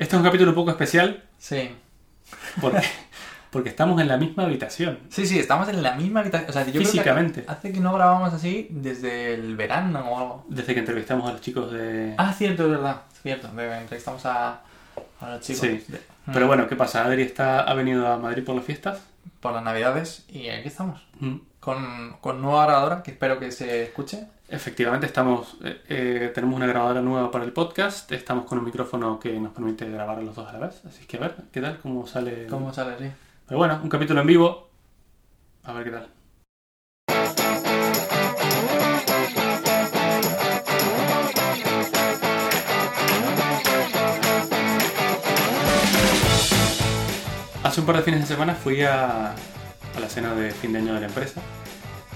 Este es un capítulo un poco especial Sí. porque, porque estamos en la misma habitación. Sí, sí, estamos en la misma habitación. O sea, yo creo que Físicamente. hace que no grabamos así desde el verano o algo. Desde que entrevistamos a los chicos de... Ah, cierto, es verdad. Cierto, entrevistamos a, a los chicos. Sí. de- Pero Mm, bueno, ¿qué pasa? Adri está, ha venido a Madrid por las fiestas. Por las navidades y aquí estamos. Mm. Con, con nueva grabadora que espero que se escuche. Efectivamente, estamos, eh, eh, tenemos una grabadora nueva para el podcast. Estamos con un micrófono que nos permite grabar a los dos a la vez. Así que a ver, ¿qué tal? ¿Cómo sale? ¿Cómo sale así? Pero bueno, un capítulo en vivo. A ver qué tal. Hace un par de fines de semana fui a, a la cena de fin de año de la empresa.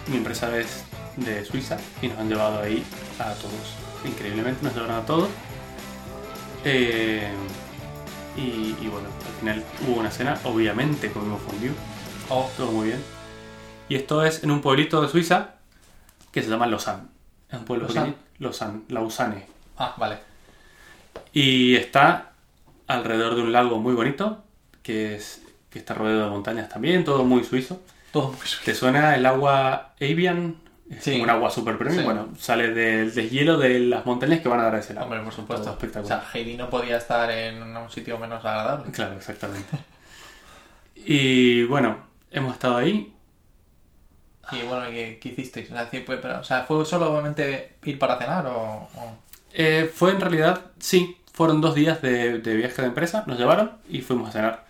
Mi empresa es de Suiza y nos han llevado ahí a todos. Increíblemente nos llevaron a todos. Eh, y, y bueno, al final hubo una cena, obviamente comimos fondue, Oh, todo muy bien. Y esto es en un pueblito de Suiza que se llama Lausanne. Es un pueblo Lausanne. Lausanne, Lausanne. ah, vale. Y está alrededor de un lago muy bonito, que, es, que está rodeado de montañas también, todo muy suizo. Todo muy suave. ¿Te suena el agua Avian? Sí. como un agua super premium. Sí. Bueno, sale del deshielo de las montañas que van a dar a ese lago. Hombre, por supuesto. Todo O espectacular. sea, Heidi no podía estar en un sitio menos agradable. Claro, exactamente. Y bueno, hemos estado ahí. Y bueno, ¿qué, qué hicisteis? O sea, sí, pues, pero, o sea, ¿fue solamente ir para cenar o...? o- Eh, fue en realidad, sí, fueron dos días de, de viaje de empresa, nos llevaron y fuimos a cenar.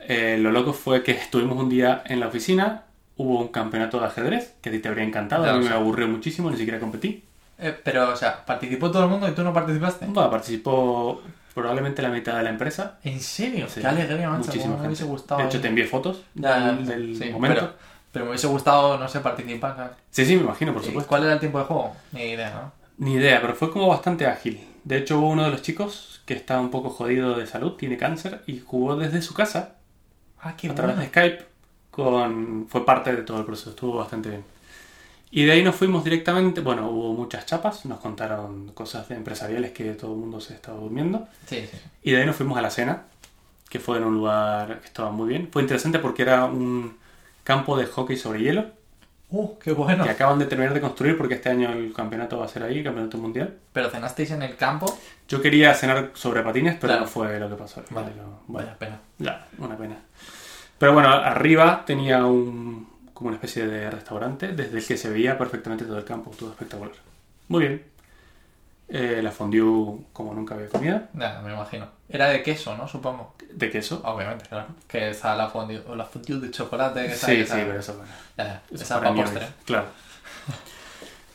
Eh, lo loco fue que estuvimos un día en la oficina, hubo un campeonato de ajedrez, que a ti te habría encantado, a mí me aburrió muchísimo, ni siquiera competí. Eh, pero, o sea, ¿participó todo el mundo y tú no participaste? Bueno, participó probablemente la mitad de la empresa. ¿En serio? Sí, Qué alegría, muchísima cómo me hubiese gustado. De hecho, te envié fotos Ya, del, del sí, momento. Pero, pero me hubiese gustado, no sé, participar. ¿sabes? Sí, sí, me imagino, por ¿Y supuesto. ¿Cuál era el tiempo de juego? Ni idea, ¿no? Ni idea, pero fue como bastante ágil. De hecho, hubo uno de los chicos que está un poco jodido de salud, tiene cáncer, y jugó desde su casa Ah, qué a través bueno. de Skype. Con... Fue parte de todo el proceso, estuvo bastante bien. Y de ahí nos fuimos directamente, bueno, hubo muchas chapas, nos contaron cosas de empresariales que todo el mundo se estaba durmiendo. Sí, sí. Y de ahí nos fuimos a la cena, que fue en un lugar que estaba muy bien. Fue interesante porque era un campo de hockey sobre hielo, Uh, qué bueno. que acaban de terminar de construir porque este año el campeonato va a ser ahí, el campeonato mundial. Pero cenasteis en el campo. Yo quería cenar sobre patines, pero Claro. no fue lo que pasó. Vale. Pero, bueno, Vaya pena. ya, una pena. Pero bueno, arriba tenía un, como una especie de restaurante desde el que se veía perfectamente todo el campo, todo espectacular. Muy bien. Eh, la fondue como nunca había comido, Ya, me imagino. Era de queso, ¿no? Supongo. de queso. Obviamente, claro. Que está la fondue, o la fondue de chocolate. Que Sí, sí, pero eso, bueno, Ya, ya. Esa para postre. Claro.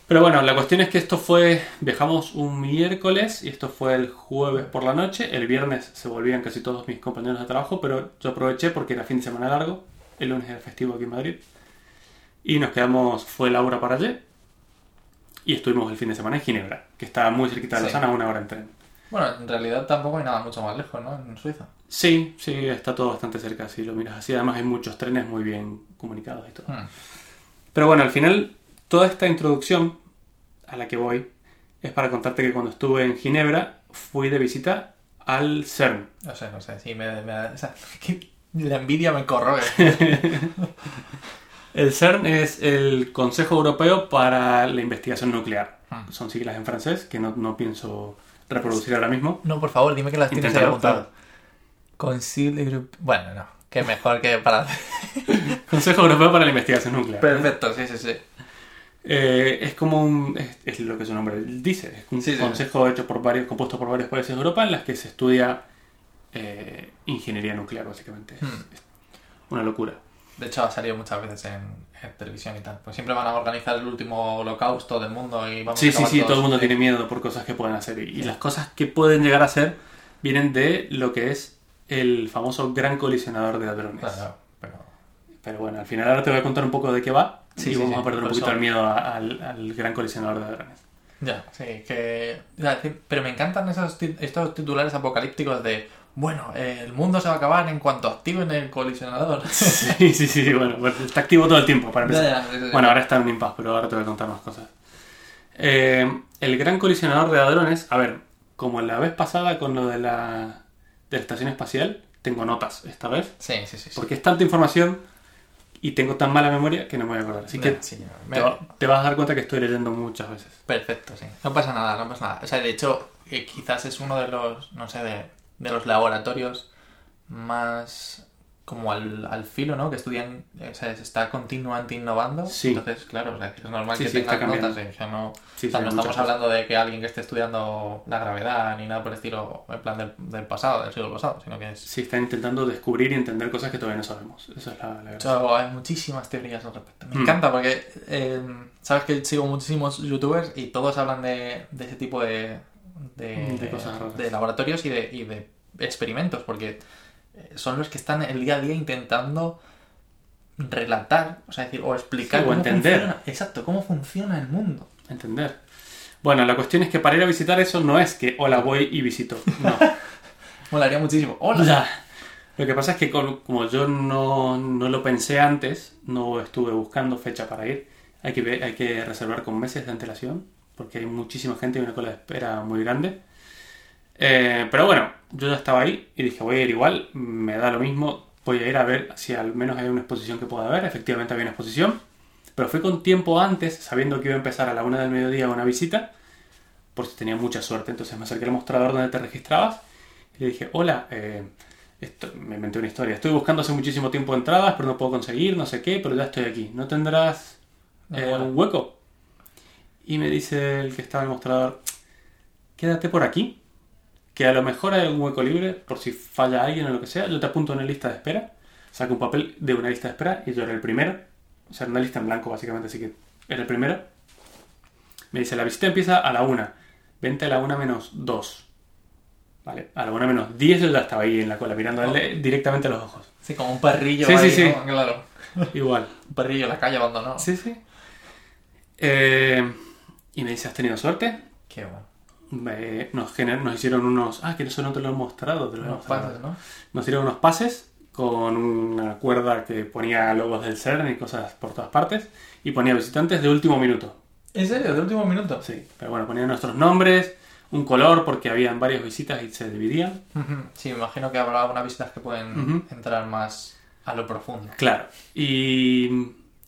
Pero bueno, la cuestión es que esto fue, viajamos un miércoles y esto fue el jueves por la noche. El viernes se volvían casi todos mis compañeros de trabajo, pero yo aproveché porque era fin de semana largo. El lunes era festivo aquí en Madrid. Y nos quedamos, fue Laura para allí. Y estuvimos el fin de semana en Ginebra, que está muy cerquita de Sí. A una hora en tren. Bueno, en realidad tampoco hay nada mucho más lejos, ¿no? En Suiza. Sí, sí, está todo bastante cerca, si lo miras así. Además hay muchos trenes muy bien comunicados y todo. Hmm. Pero bueno, al final, toda esta introducción a la que voy es para contarte que cuando estuve en Ginebra fui de visita al CERN. No sé, no sé. Sí, me, me da. O sea, que la envidia me corroe. El CERN es el Consejo Europeo para la Investigación Nuclear. Hmm. Son siglas en francés que no, no pienso reproducir ahora mismo. No, por favor, dime que las tienes Group. Bueno, no. Que mejor que para. Consejo Europeo para la Investigación Nuclear. Perfecto, sí, sí, sí. Eh, es como un. Es, es lo que su nombre dice. Es un Sí, sí. consejo hecho por varios, compuesto por varios países de Europa en las que se estudia eh, ingeniería nuclear, básicamente. Es- Hmm. es una locura. De hecho, ha salido muchas veces en, en televisión y tal. Pues siempre van a organizar el último holocausto del mundo y vamos Sí, a sí, sí, todo el mundo tiene miedo por cosas que pueden hacer. Y, y las cosas que pueden llegar a ser vienen de lo que es el famoso gran colisionador de hadrones. Claro, pero. Pero bueno, al final ahora te voy a contar un poco de qué va Sí, y sí, vamos a perder un poquito eso. el miedo a- al, al gran colisionador de hadrones. Ya, sí, que. Pero me encantan esos, estos titulares apocalípticos de. Bueno, eh, el mundo se va a acabar en cuanto activen el colisionador. Sí, sí, sí, bueno, está activo todo el tiempo para empezar. Ya, ya, sí. Bueno, ahora está en un impasse, pero ahora te voy a contar más cosas. Eh, el gran colisionador de hadrones, a ver, como la vez pasada con lo de la de la estación espacial, tengo notas esta vez. Sí, sí. sí. Porque es tanta información y tengo tan mala memoria que no me voy a acordar. Así que Sí, me- te vas a dar cuenta que estoy leyendo muchas veces. Perfecto, sí. No pasa nada, no pasa nada. O sea, de hecho, eh, quizás es uno de los, no sé, de, de los laboratorios más como al, al filo, ¿no? Que estudian, o sea, se está continuamente innovando. Sí. Entonces, claro, o sea, es normal Sí, que sí, tengan notas. eh, O sea, no, o sea, estamos cosas. hablando de que alguien que esté estudiando la gravedad ni nada por el estilo, en plan del, del pasado, del siglo pasado, sino que es... Sí, está intentando descubrir y entender cosas que todavía no sabemos. Esa es la, la hecho, hay muchísimas teorías al respecto. Me Mm. encanta porque, eh, sabes que sigo muchísimos youtubers y todos hablan de, de ese tipo de, de, De cosas raras. de laboratorios y de, y de experimentos, porque eh, son los que están el día a día intentando relatar, o sea, decir, o explicar Sí, o cómo entender. funciona, exacto, cómo funciona el mundo. Entender. Bueno, la cuestión es que para ir a visitar eso no es que hola voy y visito. No. Molaría muchísimo. Hola. Ya. Lo que pasa es que como yo no, no lo pensé antes, no estuve buscando fecha para ir, hay que, hay que reservar con meses de antelación, porque hay muchísima gente y una cola de espera muy grande. Eh, pero bueno, yo ya estaba ahí y dije, voy a ir igual, me da lo mismo, voy a ir a ver si al menos hay una exposición que pueda ver. Efectivamente había una exposición, pero fui con tiempo antes, sabiendo que iba a empezar a la una del mediodía una visita, por si tenía mucha suerte. Entonces me acerqué al mostrador donde te registrabas y le dije, hola, eh, esto, me inventé una historia. Estoy buscando hace muchísimo tiempo entradas, pero no puedo conseguir, no sé qué, pero ya estoy aquí. ¿No tendrás eh, un hueco? Y me dice el que estaba en el mostrador, quédate por aquí, que a lo mejor hay un hueco libre por si falla alguien o lo que sea. Yo te apunto en la lista de espera, saco un papel de una lista de espera y yo era el primero. O sea, una lista en blanco básicamente, así que era el primero. Me dice, la visita empieza a la una. Vente a la una menos dos. Vale, a la una menos diez yo ya estaba ahí en la cola, mirándole directamente a los ojos. Sí, como un perrillo Sí, ahí, sí, sí. ¿no? Claro. Igual. Un perrillo en la calle abandonado. Sí, sí. Eh, y me dice, ¿has tenido suerte? Qué bueno. Nos, gener- nos hicieron unos... Ah, que eso no te lo he mostrado. Te lo Unos pases, ¿no? Nos dieron unos pases con una cuerda que ponía logos del CERN y cosas por todas partes. Y ponía visitantes de último minuto. ¿En serio? ¿De último minuto? Sí, pero bueno, ponía nuestros nombres, un color porque habían varias visitas y se dividían. Sí, me imagino que habrá algunas visitas que pueden entrar más a lo profundo. Claro. Y,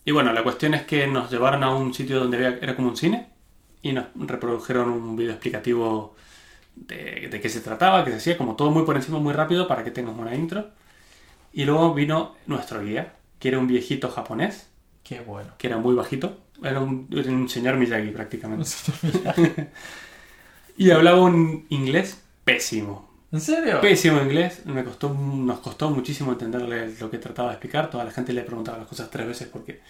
y bueno, la cuestión es que nos llevaron a un sitio donde había- era como un cine y nos reprodujeron un video explicativo de, de qué se trataba, que se hacía como todo muy por encima, muy rápido para que tengas una intro. Y luego vino nuestro guía, que era un viejito japonés, Qué bueno. que era muy bajito. Era un, era un señor Miyagi prácticamente. Y hablaba un inglés pésimo. ¿En serio? Pésimo inglés, me costó, nos costó muchísimo entenderle lo que trataba de explicar. Toda la gente le preguntaba las cosas tres veces porque.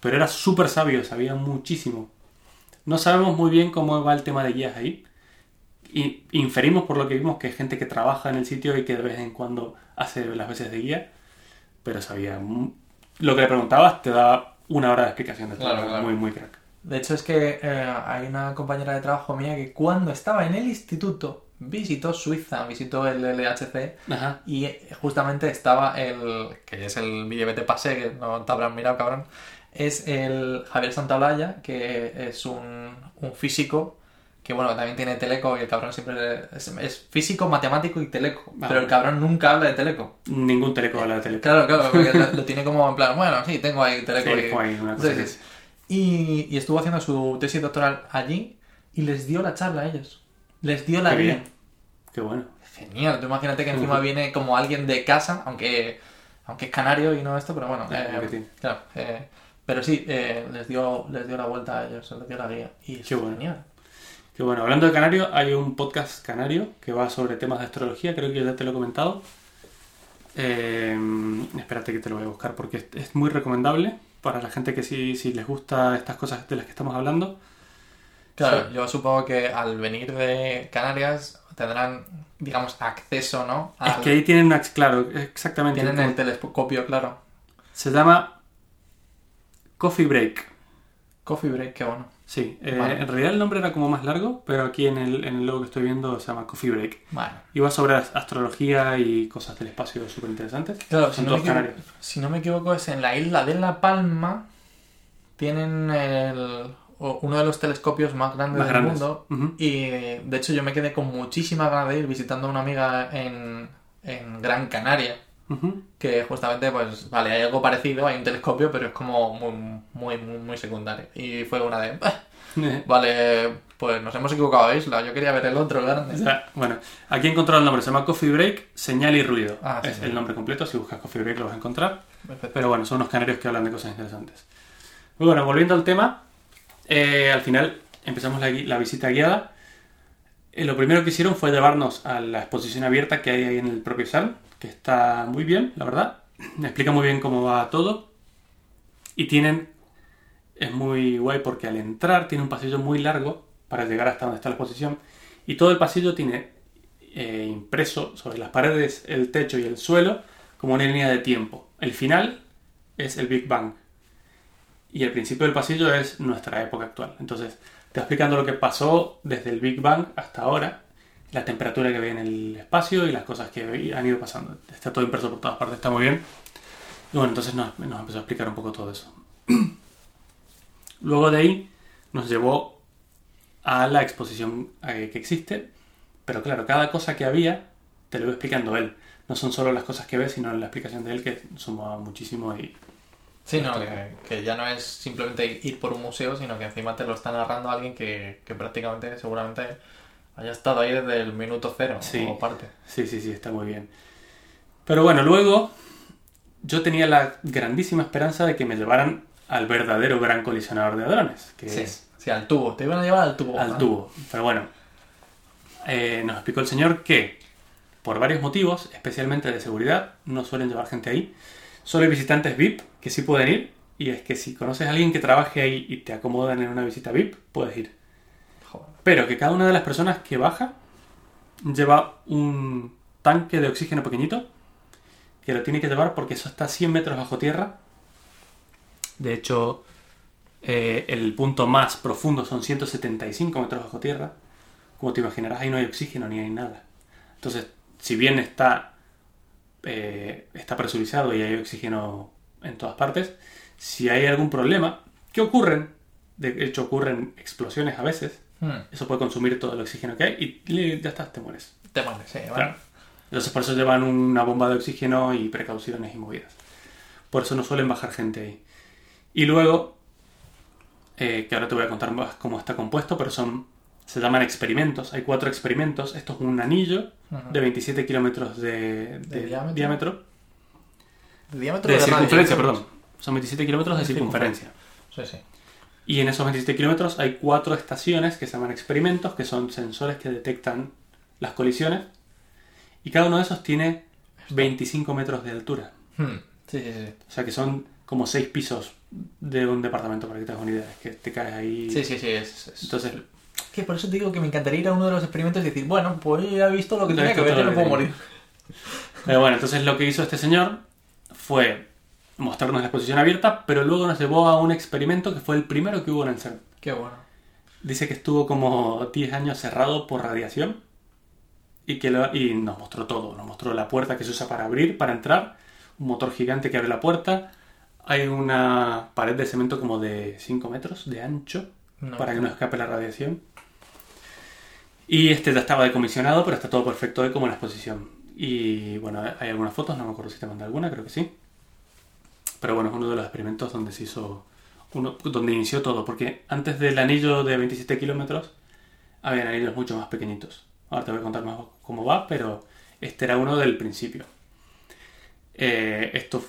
Pero era súper sabio, sabía muchísimo. No sabemos muy bien cómo va el tema de guías ahí. Y inferimos por lo que vimos que hay gente que trabaja en el sitio y que de vez en cuando hace las veces de guía. Pero sabía. Lo que le preguntabas te daba una hora de explicación de todo. Claro, Era claro. Muy, muy crack. De hecho, es que eh, hay una compañera de trabajo mía que cuando estaba en el instituto visitó Suiza, visitó el LHC Ajá. y justamente estaba el. que es el te pasé, que no te habrán mirado, cabrón. Es el Javier Santaolalla, que es un, un físico que, bueno, también tiene teleco y el cabrón siempre. Es, es físico, matemático y teleco. Ah, pero el cabrón nunca habla de teleco. Ningún teleco habla de teleco. Claro, claro, porque lo, lo tiene como en plan, bueno, sí, tengo ahí teleco. Sí, y- ahí una cosa. Y, y estuvo haciendo su tesis doctoral allí y les dio la charla a ellos. Les dio la Qué guía. bien. Qué bueno. Genial, tú imagínate que encima viene como alguien de casa, aunque, aunque es canario y no esto, pero bueno. Eh, claro, eh, pero sí, eh, les, dio, les dio la vuelta a ellos, les dio la guía. Y es Qué bueno. genial. Que bueno, hablando de Canario, hay un podcast canario que va sobre temas de astrología, creo que ya te lo he comentado. Eh, espérate que te lo voy a buscar porque es, es muy recomendable para la gente que sí, si les gusta estas cosas de las que estamos hablando. Claro, Sí. yo supongo que al venir de Canarias tendrán, digamos, acceso, ¿no? Es que ahí tienen, una- claro, exactamente. tienen el telescopio, claro. Se llama Coffee Break. Coffee break, qué bueno. Sí, eh, Vale. en realidad el nombre era como más largo, pero aquí en el, en el logo que estoy viendo se llama Coffee Break. Bueno. Y va sobre astrología y cosas del espacio súper interesantes. Claro, si Son no, equivoco, canarios. si no me equivoco es en la isla de La Palma tienen el- uno de los telescopios más grandes Más del grandes. mundo y de hecho yo me quedé con muchísima ganas de ir visitando a una amiga en, en Gran Canaria, Que justamente, pues, vale, hay algo parecido, hay un telescopio, pero es como muy, muy, muy, muy secundario. Y fue una de, "Ah, vale, pues nos hemos equivocado isla, yo quería ver el otro O grande. sea, bueno, aquí he encontrado el nombre, se llama Coffee Break, señal y ruido. Ah, sí, es sí. el nombre completo, si buscas Coffee Break lo vas a encontrar. Perfecto. Pero bueno, son unos canarios que hablan de cosas interesantes. Muy bueno, volviendo al tema, eh, al final empezamos la visita guiada. Eh, lo primero que hicieron fue llevarnos a la exposición abierta que hay ahí en el propio CERN, que está muy bien, la verdad. Explica muy bien cómo va todo. Y tienen, es muy guay porque al entrar tiene un pasillo muy largo para llegar hasta donde está la exposición. Y todo el pasillo tiene eh, impreso sobre las paredes, el techo y el suelo como una línea de tiempo. El final es el Big Bang. Y el principio del pasillo es nuestra época actual. Entonces, va explicando lo que pasó desde el Big Bang hasta ahora, la temperatura que ve en el espacio y las cosas que han ido pasando. Está todo impreso por todas partes, está muy bien. Y bueno, entonces nos, empezó a explicar un poco todo eso. Luego de ahí nos llevó a la exposición eh, que existe, pero claro, cada cosa que había te lo iba explicando él. No son solo las cosas que ves, sino la explicación de él que suma muchísimo y Sí, no, que, que ya no es simplemente ir por un museo, sino que encima te lo está narrando alguien que, que prácticamente, seguramente, haya estado ahí desde el minuto cero Sí. o parte. Sí, sí, sí, está muy bien. Pero bueno, luego yo tenía la grandísima esperanza de que me llevaran al verdadero gran colisionador de hadrones, que Sí, es sí, al tubo. Te iban a llevar al tubo. al ¿no? tubo. Pero bueno, eh, nos explicó el señor que por varios motivos, especialmente de seguridad, no suelen llevar gente ahí. Solo hay visitantes VIP que sí pueden ir. Y es que si conoces a alguien que trabaje ahí y te acomodan en una visita VIP, puedes ir. Joder. Pero que cada una de las personas que baja lleva un tanque de oxígeno pequeñito que lo tiene que llevar porque eso está a 100 metros bajo tierra. De hecho, eh, el punto más profundo son 175 metros bajo tierra. Como te imaginarás, ahí no hay oxígeno ni hay nada. Entonces, si bien está, eh, está presurizado y hay oxígeno en todas partes, si hay algún problema, que ocurren, de hecho ocurren explosiones a veces, Hmm, eso puede consumir todo el oxígeno que hay y ya está, te mueres. Te mueres, sí. Claro. Bueno. Entonces por eso llevan una bomba de oxígeno y precauciones y movidas. Por eso no suelen bajar gente ahí. Y luego, eh, que ahora te voy a contar más cómo está compuesto, pero son se llaman experimentos. Hay cuatro experimentos. Esto es un anillo Ujú. de 27 kilómetros de, de ¿De diámetro? diámetro. De diámetro De de circunferencia, perdón. Son 27 kilómetros de circunferencia. Sí, sí. Y en esos 27 kilómetros hay cuatro estaciones que se llaman experimentos, que son sensores que detectan las colisiones. Y cada uno de esos tiene 25 metros de altura. Hmm, Sí, sí, sí. O sea que son como seis pisos de un departamento, para que te hagas una idea. Es que te caes ahí. Sí, sí, sí. Es, es- Entonces, Que por eso te digo que me encantaría ir a uno de los experimentos y decir, bueno, pues ya he visto lo que Ya tenía que ver, todo no puedo morir. pero bueno, entonces lo que hizo este señor fue mostrarnos la exposición abierta, pero luego nos llevó a un experimento que fue el primero que hubo en el CERN. Qué bueno. Dice que estuvo como 10 años cerrado por radiación y, que lo- y nos mostró todo. Nos mostró la puerta que se usa para abrir, para entrar, un motor gigante que abre la puerta. Hay una pared de cemento como de 5 metros de ancho No. para que no escape la radiación. Y este ya estaba decomisionado, pero está todo perfecto hoy como en la exposición. Y bueno, hay algunas fotos, no me acuerdo si te mandé alguna, creo que sí. Pero bueno, es uno de los experimentos donde se hizo, uno, donde inició todo, porque antes del anillo de 27 kilómetros había anillos mucho más pequeñitos. Ahora te voy a contar más cómo va, pero este era uno del principio. Eh, esto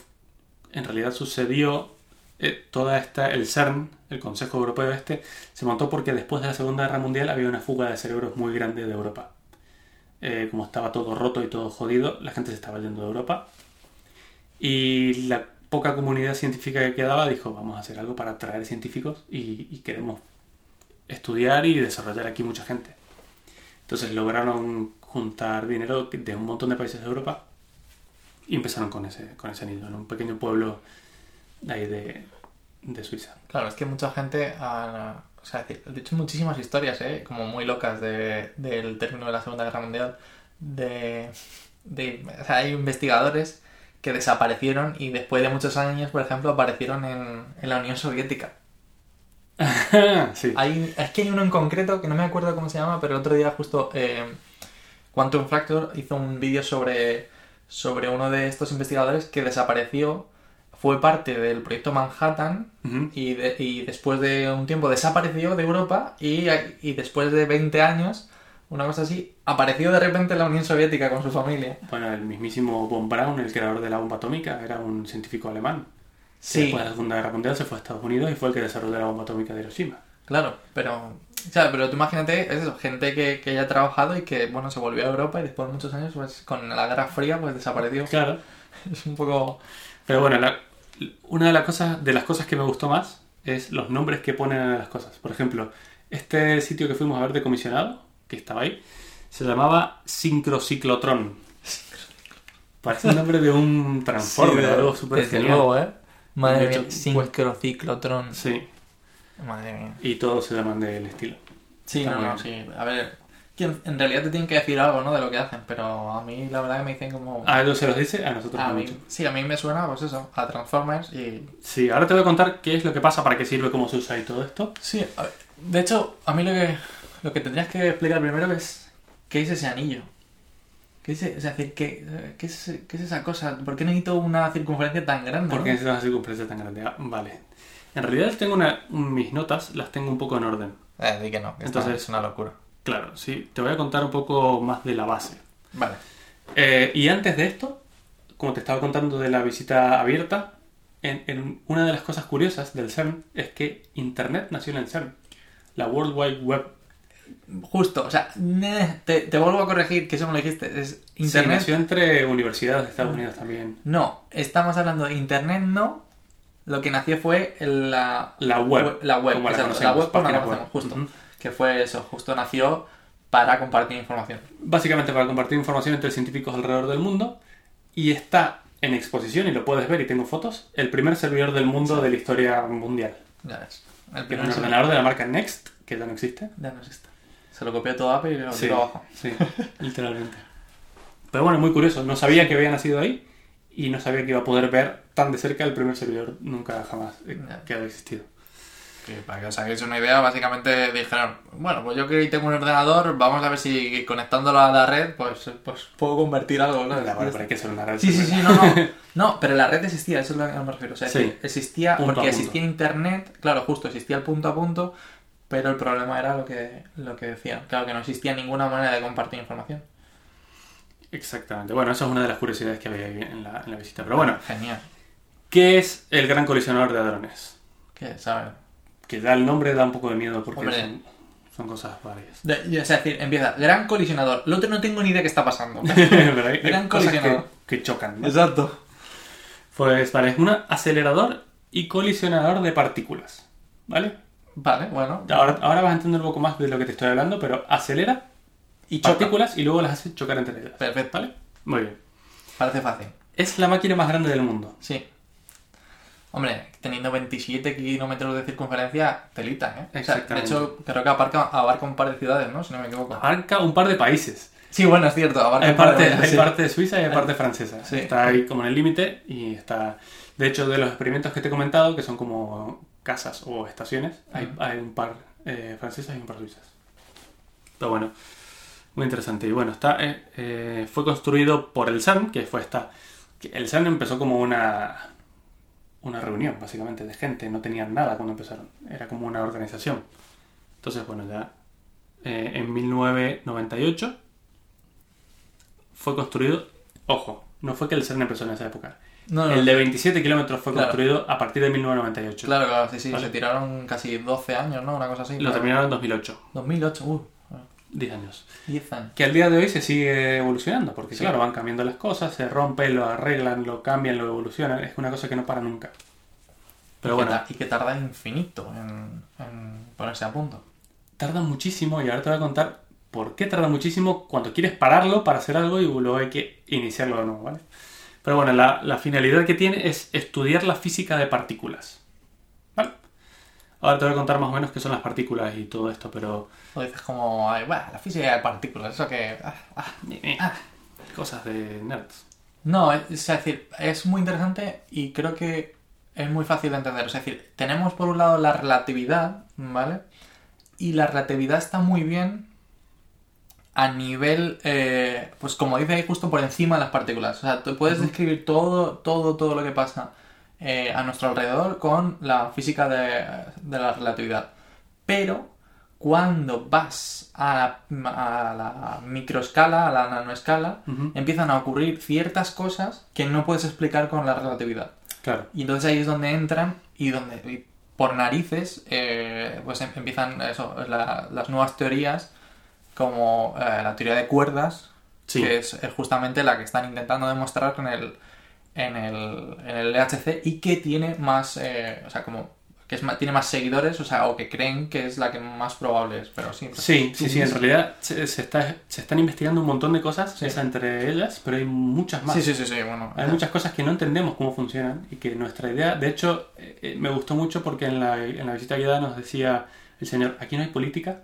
en realidad sucedió eh, toda esta, el CERN, el Consejo Europeo este, se montó porque después de la Segunda Guerra Mundial había una fuga de cerebros muy grande de Europa. Eh, como estaba todo roto y todo jodido, la gente se estaba yendo de Europa. Y la poca comunidad científica que quedaba dijo, vamos a hacer algo para atraer científicos y, queremos estudiar y desarrollar aquí mucha gente. Entonces lograron juntar dinero de un montón de países de Europa y empezaron con ese, con ese anillo, en un pequeño pueblo de ahí de, de Suiza. Claro, es que mucha gente. O sea, de hecho, muchísimas historias, ¿eh? Como muy locas de, del término de la Segunda Guerra Mundial. De, de... O sea, hay investigadores que desaparecieron y después de muchos años, por ejemplo, aparecieron en, en la Unión Soviética. sí. Hay, es que hay uno en concreto que no me acuerdo cómo se llama, pero el otro día justo eh, Quantum Fracture hizo un vídeo sobre sobre uno de estos investigadores que desapareció, fue parte del proyecto Manhattan y, de- y después de un tiempo desapareció de Europa y, y después de 20 años, una cosa así, apareció de repente en la Unión Soviética con su familia. Bueno, el mismísimo Von Braun, el creador de la bomba atómica, era un científico alemán. Sí, Después de la Segunda Guerra Mundial se fue a Estados Unidos y fue el que desarrolló la bomba atómica de Hiroshima. claro, pero, o sea, pero tú imagínate, es eso, gente que, que ya ha trabajado y que, bueno, se volvió a Europa y después de muchos años, pues con la Guerra Fría, pues desapareció. Claro. Es un poco... Pero bueno, la- una de las cosas de las cosas que me gustó más es los nombres que ponen a las cosas. Por ejemplo, este sitio que fuimos a ver de comisionado, que estaba ahí, se llamaba Sincrociclotron. Parece el nombre de un transformer, algo súper Desde genial. luego, ¿eh? Madre mía, pues- sincrociclotron. Sí, Madre mía. y todos se llaman del estilo. Sí, Está no, no, sí. A ver, que en realidad te tienen que decir algo, ¿no? De lo que hacen, pero a mí la verdad que me dicen como... A ellos se los dice, a nosotros a no mí, mucho. sí, a mí me suena, pues eso, a Transformers y... Sí, ahora te voy a contar qué es lo que pasa, para qué sirve, cómo se usa y todo esto. Sí, a ver, de hecho, a mí lo que, lo que tendrías que explicar primero es qué es ese anillo. ¿Qué es, es decir, ¿qué, qué, es, qué es esa cosa? ¿Por qué necesito una circunferencia tan grande? ¿Por qué necesitas una circunferencia tan grande? Ah, vale. En realidad tengo una, mis notas, las tengo un poco en orden. Eh, di que no, que Entonces- es una locura. Claro, sí, te voy a contar un poco más de la base. Vale. Eh, y antes de esto, como te estaba contando de la visita abierta, en, en una de las cosas curiosas del CERN es que Internet nació en el CERN. La World Wide Web. Justo, o sea, te, te vuelvo a corregir que eso me lo dijiste. Es Sí, Internet. nació entre universidades de Estados Unidos también. No, estamos hablando de Internet, no. Lo que nació fue la, La web. la web, como la conocemos, la web la web. justo. Que fue eso, justo nació para compartir información. Básicamente para compartir información entre científicos alrededor del mundo. Y está en exposición, y lo puedes ver, y tengo fotos, el primer servidor del mundo de la historia mundial. Ya ves. El Es primer un ordenador de la marca Next, que ya no existe. Ya no existe. Se lo copió todo Apple y lo Sí, tiró abajo. sí, literalmente. Pero bueno, muy curioso. No sabía que había nacido ahí y no sabía que iba a poder ver tan de cerca el primer servidor nunca jamás eh, que había existido. Que para que os hagáis una idea, básicamente dijeron, bueno, pues yo que tengo un ordenador, vamos a ver si conectándolo a la red, pues, pues puedo convertir algo, ¿no? Ya, bueno, pero hay que ser una red. Sí, sí, sí, no, no. No, pero la red existía, eso es lo que me refiero. O sea, Sí. existía, porque existía internet, claro, justo, existía el punto a punto, pero el problema era lo que, lo que decían. Claro, que no existía ninguna manera de compartir información. Exactamente. Bueno, esa es una de las curiosidades que había en la, en la visita. Pero bueno, Genial. ¿qué es el gran colisionador de hadrones? Que, ¿sabes? Que ya el nombre da un poco de miedo porque Hombre. son, son cosas varias. De- es decir, empieza, gran colisionador. El otro no tengo ni idea qué está pasando. Pero hay, hay Gran cosas que, colisionador. que chocan. ¿no? Exacto. Pues vale, es un acelerador y colisionador de partículas. ¿Vale? Vale, bueno. Ahora, ahora vas a entender un poco más de lo que te estoy hablando, pero acelera Y choca. partículas y luego las hace chocar entre ellas. Perfecto. ¿Vale? Muy bien. Parece fácil. Es la máquina más grande del mundo. Sí. Hombre, teniendo 27 kilómetros de circunferencia, telita, ¿eh? O sea, de hecho, creo que abarca, abarca un par de ciudades, ¿no? Si no me equivoco. Abarca un par de países. Sí, bueno, es cierto. Abarca Hay de parte, países, hay sí. parte suiza y hay parte francesa. Sí. Está ahí como en el límite y está... De hecho, de los experimentos que te he comentado, que son como casas o estaciones, hay, un par eh, francesas y un par suizas. Pero bueno, muy interesante. Y bueno, está, eh, eh, fue construido por el CERN, que fue esta... El CERN empezó como una, una reunión, básicamente, de gente. No tenían nada cuando empezaron. Era como una organización. Entonces, bueno, ya eh, en 1998 fue construido, ojo, no fue que el CERN empezó en esa época. No, no, El de 27 kilómetros fue Claro. construido a partir de 1998. Claro, claro, sí, sí. Vale. Se tiraron casi 12 años, ¿no? Una cosa así. Lo Claro. terminaron en 2008, 2008, uh, 10 años. 10 años. Que al día de hoy se sigue evolucionando, porque Sí. claro, van cambiando las cosas, se rompen, lo arreglan, lo cambian, lo evolucionan. Es una cosa que no para nunca. Pero y que bueno, ta- y que tarda infinito en, en ponerse a punto. tarda muchísimo y ahora te voy a contar por qué tarda muchísimo cuando quieres pararlo para hacer algo y luego hay que iniciarlo de nuevo, ¿vale? Pero bueno, la, la finalidad que tiene es estudiar la física de partículas. Ahora te voy a contar más o menos qué son las partículas y todo esto, pero... Lo dices como, ay, "Buah, la física de partículas, eso que... ah, ah". eh, Cosas de nerds. No, es, es decir, es muy interesante y creo que es muy fácil de entender. Es decir, tenemos por un lado la relatividad, ¿vale? Y la relatividad está muy bien a nivel, eh, pues como dice ahí, justo por encima de las partículas. O sea, tú puedes describir todo, todo, todo lo que pasa eh, a nuestro alrededor con la física de, de la relatividad. Pero cuando vas a la, a la microescala, a la nanoescala, empiezan a ocurrir ciertas cosas que no puedes explicar con la relatividad. Claro. Y entonces ahí es donde entran y donde y por narices eh, pues em- empiezan eso, la- las nuevas teorías como eh, la teoría de cuerdas, Sí. que es, es justamente la que están intentando demostrar en el, en el, en el LHC y que tiene más, eh, o sea, como que es tiene más seguidores, o sea, o que creen que es la que más probable es, pero sí. Sí, sí, sí, en realidad se, se está, se están investigando un montón de cosas, Sí. esa entre ellas, pero hay muchas más. Sí, sí, sí, sí, bueno. Hay muchas cosas que no entendemos cómo funcionan y que nuestra idea, de hecho, eh, eh, me gustó mucho porque en la, en la visita guiada nos decía el señor, aquí no hay política,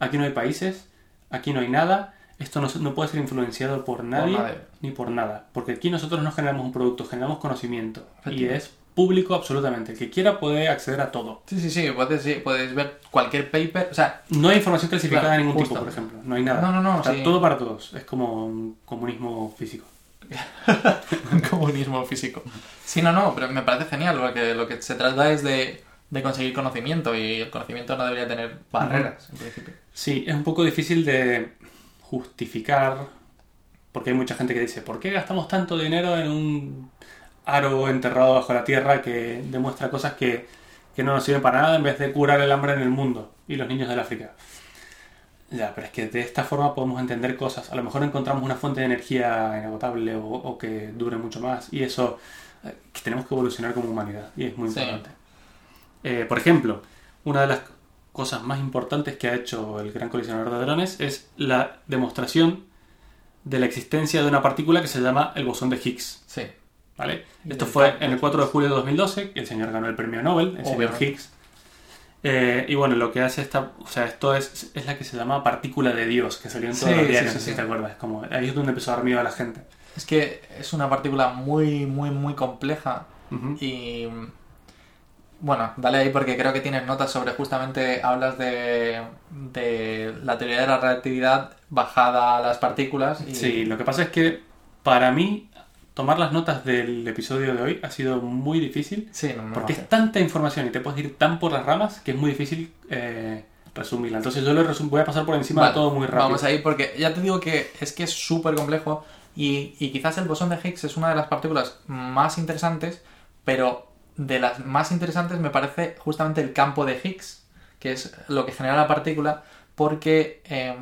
aquí no hay países, aquí no hay nada, esto no, no puede ser influenciado por nadie, nadie. ni por nada, porque aquí nosotros no generamos un producto, generamos conocimiento y es público absolutamente, el que quiera puede acceder a todo. Sí, sí, sí, puedes, sí, puedes ver cualquier paper, o sea, No hay información clasificada Claro, de ningún justo. tipo, por ejemplo, no hay nada. No, no, no, Está sí. todo para todos, es como un comunismo físico. un comunismo físico. Sí, no, no, pero me parece genial, porque lo que se trata es de, de conseguir conocimiento y el conocimiento no debería tener barreras, en principio. Sí, es un poco difícil de justificar, porque hay mucha gente que dice, ¿por qué gastamos tanto dinero en un aro enterrado bajo la tierra que demuestra cosas que, que no nos sirven para nada en vez de curar el hambre en el mundo y los niños del África? Ya, pero es que de esta forma podemos entender cosas. A lo mejor encontramos una fuente de energía inagotable o, o que dure mucho más y eso eh, que tenemos que evolucionar como humanidad y es muy Sí. importante. Eh, por ejemplo, una de las cosas más importantes que ha hecho el Gran Colisionador de Hadrones es la demostración de la existencia de una partícula que se llama el bosón de Higgs. Sí. ¿vale? Esto fue en el 4 de julio de 2012, que el señor ganó el premio Nobel, el señor. Higgs. Eh, y bueno, lo que hace esta, o sea, esto es, es la que se llama partícula de Dios, que salió en todos Sí, los sí, diarios, sí, sé si sí. te acuerdas. Como, ahí es donde empezó a dar miedo a la gente. Es que es una partícula muy, muy, muy compleja Ujú. y... Bueno, dale ahí porque creo que tienes notas sobre justamente hablas de, de la teoría de la relatividad bajada a las partículas y... Sí, lo que pasa es que para mí tomar las notas del episodio de hoy ha sido muy difícil Sí, no, no, porque no. es tanta información y te puedes ir tan por las ramas que es muy difícil eh, resumirla. Entonces yo lo voy a pasar por encima Vale, de todo muy rápido. Vamos ahí porque ya te digo que es que es súper complejo y, y quizás el bosón de Higgs es una de las partículas más interesantes, pero de las más interesantes me parece justamente el campo de Higgs, que es lo que genera la partícula, porque... eh,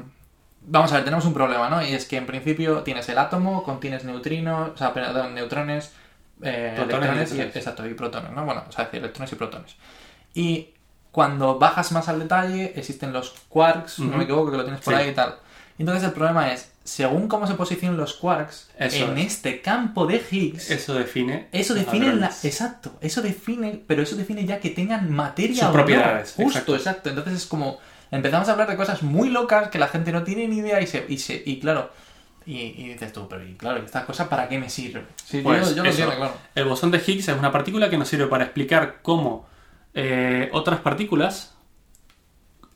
Vamos a ver, tenemos un problema, ¿no? Y es que en principio tienes el átomo, contienes neutrinos, o sea, perdón, neutrones, eh, Protones y electrones y, electrones. exacto, y protones, ¿no? Bueno, o sea, decir, electrones y protones. Y cuando bajas más al detalle, existen los quarks, no me equivoco, que lo tienes por Sí. ahí y tal. Entonces el problema es, según cómo se posicionan los quarks Eso en es. este campo de Higgs, eso, Eso define. define la... Exacto, eso define, pero eso define ya que tengan materia Sus propiedades, Justo, exacto. exacto. Entonces es como, empezamos a hablar de cosas muy locas que la gente no tiene ni idea y se... Y, se, y claro, y, y dices tú, pero y claro, ¿y esta cosa para qué me sirve? Sí, yo- Pues yo, lo entiendo, claro. El bosón de Higgs es una partícula que nos sirve para explicar cómo eh, otras partículas,